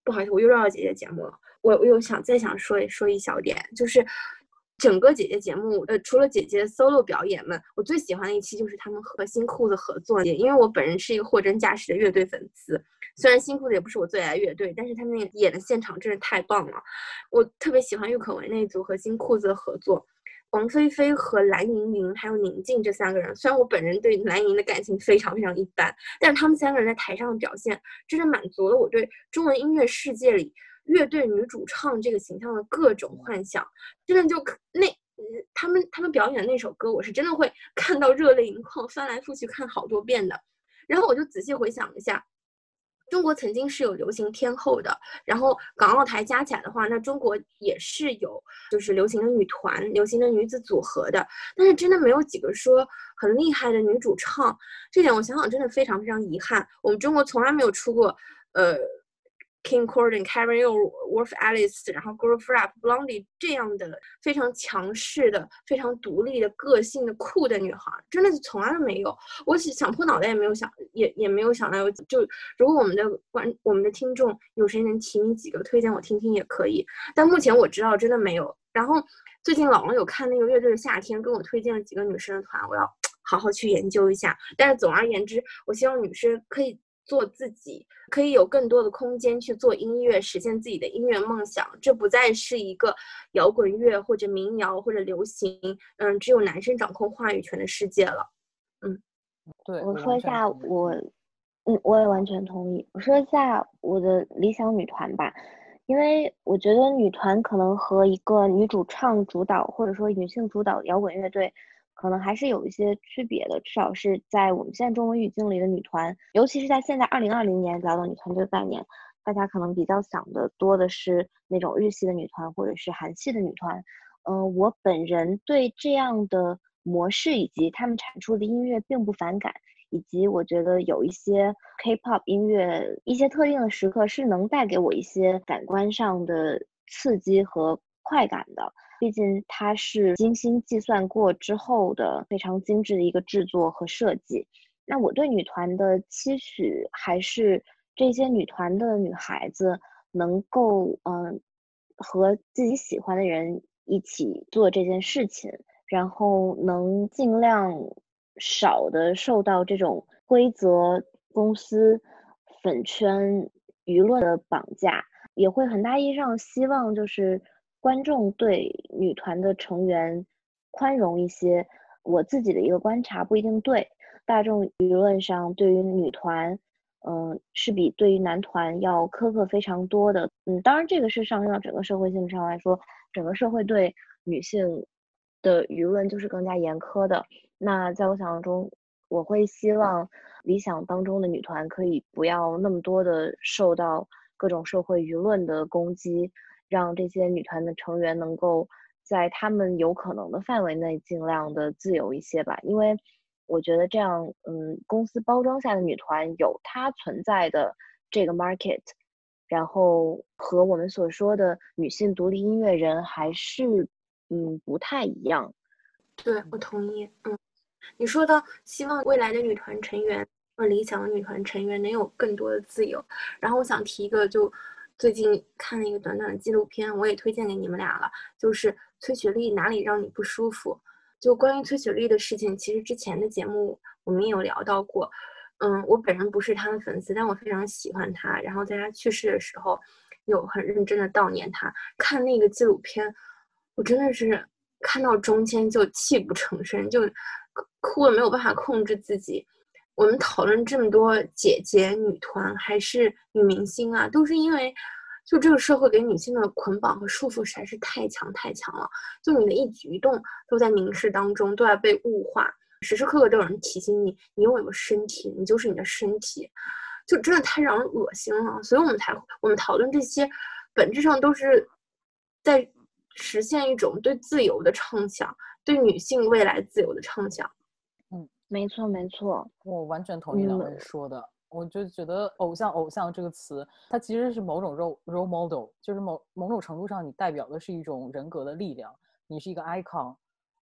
不好意思，我又绕到姐姐节目了。我我又想再想说说一小点，就是。整个姐姐节目，呃，除了姐姐 solo 表演们，我最喜欢的一期就是他们和新裤子合作。也因为我本人是一个货真价实的乐队粉丝，虽然新裤子也不是我最爱乐队，但是他们演的现场真是太棒了。我特别喜欢郁可唯那一组和新裤子的合作，王菲菲和蓝盈莹还有宁静这三个人。虽然我本人对蓝盈莹的感情非常非常一般，但是他们三个人在台上的表现，真的满足了我对中文音乐世界里。乐队女主唱这个形象的各种幻想，真的就那他们他们表演的那首歌，我是真的会 看到热泪盈眶，翻来覆去看好多遍的。然后我就仔细回想一下，中国曾经是有流行天后的，然后港澳台加起来的话，那中国也是有就是流行的女团、流行的女子组合的，但是真的没有几个说很厉害的女主唱。这点我想想真的非常非常遗憾，我们中国从来没有出过呃。King Corden、Karen O、Wolf Alice，然后 Girl Frap、Blondie 这样的非常强势的、非常独立的个性的酷的女孩，真的是从来都没有。我想破脑袋也没有想，也也没有想到有。就如果我们的观、我们的听众有谁能提名几个推荐我听听也可以。但目前我知道真的没有。然后最近老王有看那个乐队的夏天，跟我推荐了几个女生的团，我要好好去研究一下。但是总而言之，我希望女生可以。做自己，可以有更多的空间去做音乐，实现自己的音乐梦想。这不再是一个摇滚乐或者民谣或者流行，嗯，只有男生掌控话语权的世界了。嗯，对。我说一下我，嗯，我也完全同意。我说一下我的理想女团吧，因为我觉得女团可能和一个女主唱主导或者说女性主导摇滚乐队。可能还是有一些区别的，至少是在我们现在中文语境里的女团，尤其是在现在二零二零年聊到女团这个概念，大家可能比较想的多的是那种日系的女团或者是韩系的女团。嗯，我本人对这样的模式以及他们产出的音乐并不反感，以及我觉得有一些 K-pop 音乐，一些特定的时刻是能带给我一些感官上的刺激和快感的。毕竟它是精心计算过之后的非常精致的一个制作和设计。那我对女团的期许还是这些女团的女孩子能够嗯和自己喜欢的人一起做这件事情，然后能尽量少的受到这种规则、公司、粉圈、舆论的绑架，也会很大意义上希望就是。观众对女团的成员宽容一些，我自己的一个观察不一定对。大众舆论上对于女团，嗯，是比对于男团要苛刻非常多的。嗯，当然这个是上升到整个社会性上来说，整个社会对女性的舆论就是更加严苛的。那在我想象中，我会希望理想当中的女团可以不要那么多的受到各种社会舆论的攻击。让这些女团的成员能够在他们有可能的范围内尽量的自由一些吧，因为我觉得这样，嗯，公司包装下的女团有它存在的这个 market，然后和我们所说的女性独立音乐人还是，嗯，不太一样。对，我同意。嗯，你说到希望未来的女团成员或理想的女团成员能有更多的自由，然后我想提一个就。最近看了一个短短的纪录片，我也推荐给你们俩了，就是崔雪莉哪里让你不舒服？就关于崔雪莉的事情，其实之前的节目我们也有聊到过。嗯，我本人不是她的粉丝，但我非常喜欢她。然后在她去世的时候，有很认真的悼念她。看那个纪录片，我真的是看到中间就泣不成声，就哭的没有办法控制自己。我们讨论这么多姐姐、女团还是女明星啊，都是因为就这个社会给女性的捆绑和束缚实在是太强太强了。就你的一举一动都在凝视当中，都在被物化。时时刻刻都有人提醒你，你拥有身体，你就是你的身体，就真的太让人恶心了。所以我们才我们讨论这些，本质上都是在实现一种对自由的畅想，对女性未来自由的畅想。嗯，没错没错，我完全同意两位说的。我就觉得“偶像”“偶像”这个词，它其实是某种 role role model，就是某某种程度上，你代表的是一种人格的力量，你是一个 icon。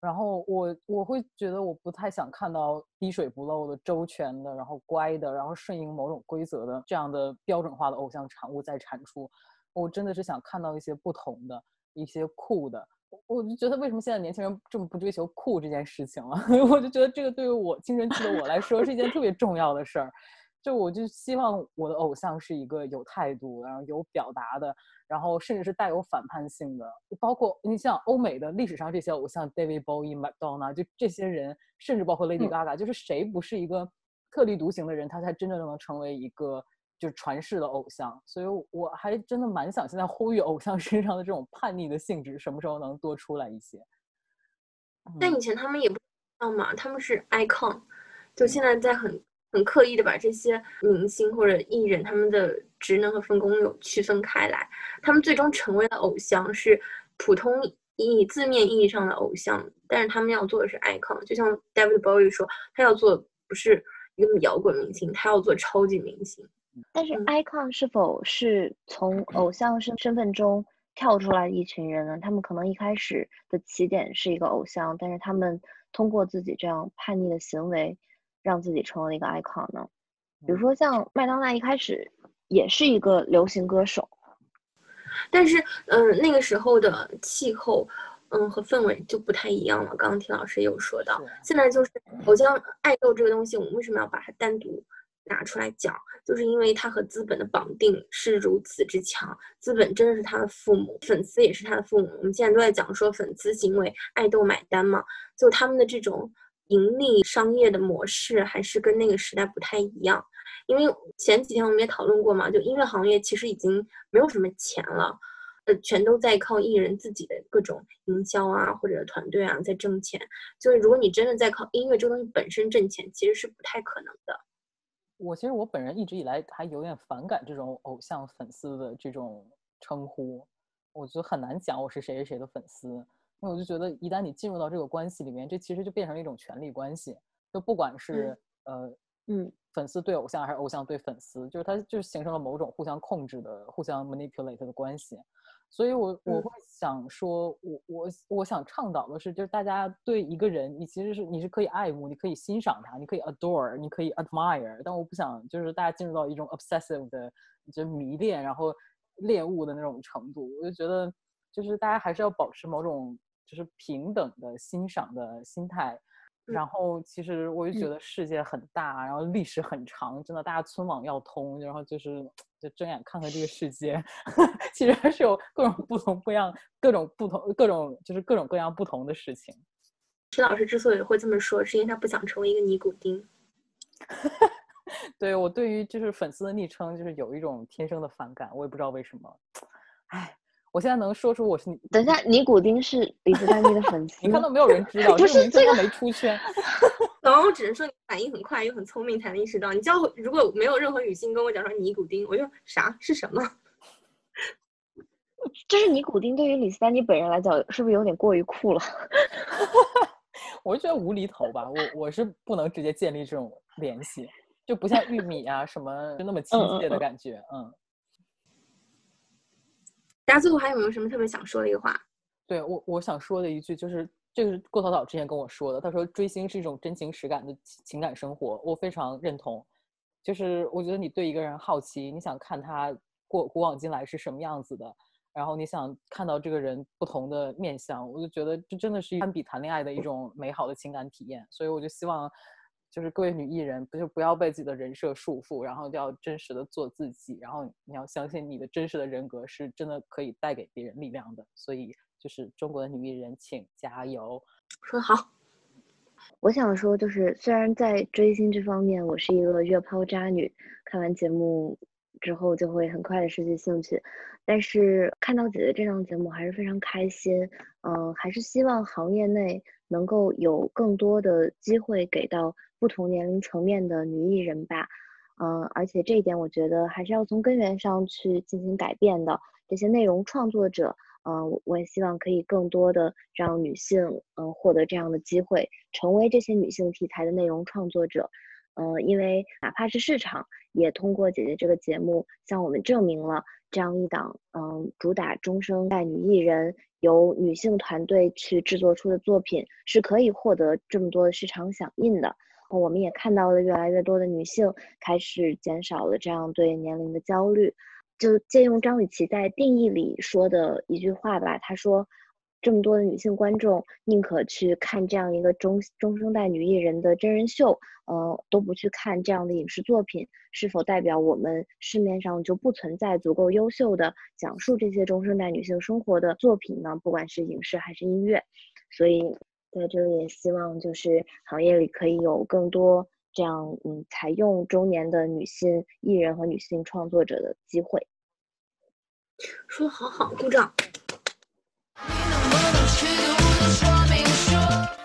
然后我我会觉得我不太想看到滴水不漏的、周全的，然后乖的，然后顺应某种规则的这样的标准化的偶像产物在产出。我真的是想看到一些不同的、一些酷的。我就觉得为什么现在年轻人这么不追求酷这件事情了？我就觉得这个对于我青春期的我来说是一件特别重要的事儿。就我就希望我的偶像是一个有态度，然后有表达的。然后甚至是带有反叛性的，包括你像欧美的历史上这些偶像，David Bowie、Madonna，就这些人，甚至包括 Lady Gaga，就是谁不是一个特立独行的人，他才真正能成为一个就是传世的偶像。所以我还真的蛮想现在呼吁偶像身上的这种叛逆的性质什么时候能多出来一些。但以前他们也不一样嘛，他们是 icon，就现在在很。很刻意的把这些明星或者艺人他们的职能和分工有区分开来，他们最终成为了偶像是普通意义字面意义上的偶像，但是他们要做的是 icon，就像 David Bowie 说，他要做不是一个摇滚明星，他要做超级明星。但是 icon 是否是从偶像身身份中跳出来的一群人呢？他们可能一开始的起点是一个偶像，但是他们通过自己这样叛逆的行为。让自己成为一个 icon 呢？比如说像麦当娜一开始也是一个流行歌手，但是嗯，那个时候的气候嗯和氛围就不太一样了。刚刚听老师也有说到，现在就是偶像爱豆这个东西，我们为什么要把它单独拿出来讲？就是因为他和资本的绑定是如此之强，资本真的是他的父母，粉丝也是他的父母。我们现在都在讲说粉丝行为，爱豆买单嘛，就他们的这种。盈利商业的模式还是跟那个时代不太一样，因为前几天我们也讨论过嘛，就音乐行业其实已经没有什么钱了，呃，全都在靠艺人自己的各种营销啊或者团队啊在挣钱。就是如果你真的在靠音乐这个东西本身挣钱，其实是不太可能的。我其实我本人一直以来还有点反感这种偶像粉丝的这种称呼，我觉得很难讲我是谁谁谁的粉丝。因为我就觉得，一旦你进入到这个关系里面，这其实就变成了一种权力关系。就不管是呃，嗯，粉丝对偶像，还是偶像对粉丝，就是它就是形成了某种互相控制的、互相 manipulate 的关系。所以，我我会想说，我我我想倡导的是，就是大家对一个人，你其实是你是可以爱慕，你可以欣赏他，你可以 adore，你可以 admire，但我不想就是大家进入到一种 obsessive 的就迷恋，然后恋物的那种程度。我就觉得，就是大家还是要保持某种。就是平等的欣赏的心态，然后其实我就觉得世界很大，然后历史很长，真的大家村网要通，然后就是就睁眼看看这个世界，其实还是有各种不同不一样、各种不同、各种就是各种各样不同的事情。徐老师之所以会这么说，是因为他不想成为一个尼古丁。对我对于就是粉丝的昵称，就是有一种天生的反感，我也不知道为什么。哎。我现在能说出我是你。等一下，尼古丁是李斯丹妮的粉 丝。你看到没有人知道，不是这个没出圈。然后我只能说你反应很快又很聪明，才能意识到。你叫如果没有任何语境跟我讲说尼古丁，我就啥是什么？这是尼古丁对于李斯丹妮本人来讲，是不是有点过于酷了？我就觉得无厘头吧。我我是不能直接建立这种联系，就不像玉米啊什么就那么亲切的感觉。嗯。大家最后还有没有什么特别想说的一个话？对我，我想说的一句就是，这个是郭涛导之前跟我说的。他说追星是一种真情实感的情感生活，我非常认同。就是我觉得你对一个人好奇，你想看他过古往今来是什么样子的，然后你想看到这个人不同的面相，我就觉得这真的是堪比谈恋爱的一种美好的情感体验。所以我就希望，就是各位女艺人，不就不要被自己的人设束缚，然后就要真实的做自己，然后你要相信你的真实的人格是真的可以带给别人力量的。所以，就是中国的女艺人，请加油！说好。我想说，就是虽然在追星这方面，我是一个月抛渣女，看完节目之后就会很快的失去兴趣，但是看到姐姐这档节目还是非常开心。嗯，还是希望行业内能够有更多的机会给到不同年龄层面的女艺人吧。嗯，而且这一点我觉得还是要从根源上去进行改变的。这些内容创作者。嗯，我也希望可以更多的让女性嗯获得这样的机会，成为这些女性题材的内容创作者。嗯，因为哪怕是市场也通过姐姐这个节目向我们证明了，这样一档嗯主打中生代女艺人，由女性团队去制作出的作品是可以获得这么多的市场响应的。我们也看到了越来越多的女性开始减少了这样对年龄的焦虑。就借用张雨绮在定义里说的一句话吧，她说：“这么多的女性观众宁可去看这样一个中中生代女艺人的真人秀，呃，都不去看这样的影视作品，是否代表我们市面上就不存在足够优秀的讲述这些中生代女性生活的作品呢？不管是影视还是音乐，所以在这里也希望就是行业里可以有更多这样嗯采用中年的女性艺人和女性创作者的机会。”说的好好，鼓掌！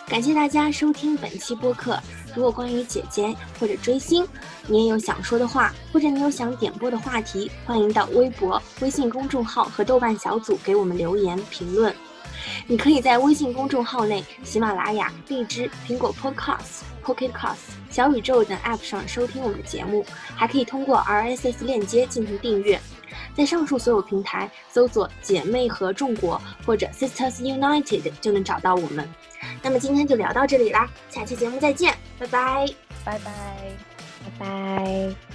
感谢大家收听本期播客。如果关于姐姐或者追星，你也有想说的话，或者你有想点播的话题，欢迎到微博、微信公众号和豆瓣小组给我们留言评论。你可以在微信公众号内、喜马拉雅、荔枝、苹果 Podcast、Pocket Cast、小宇宙等 App 上收听我们的节目，还可以通过 RSS 链接进行订阅。在上述所有平台搜索“姐妹合众国”或者 “Sisters United” 就能找到我们。那么今天就聊到这里啦，下期节目再见，拜拜，拜拜，拜拜。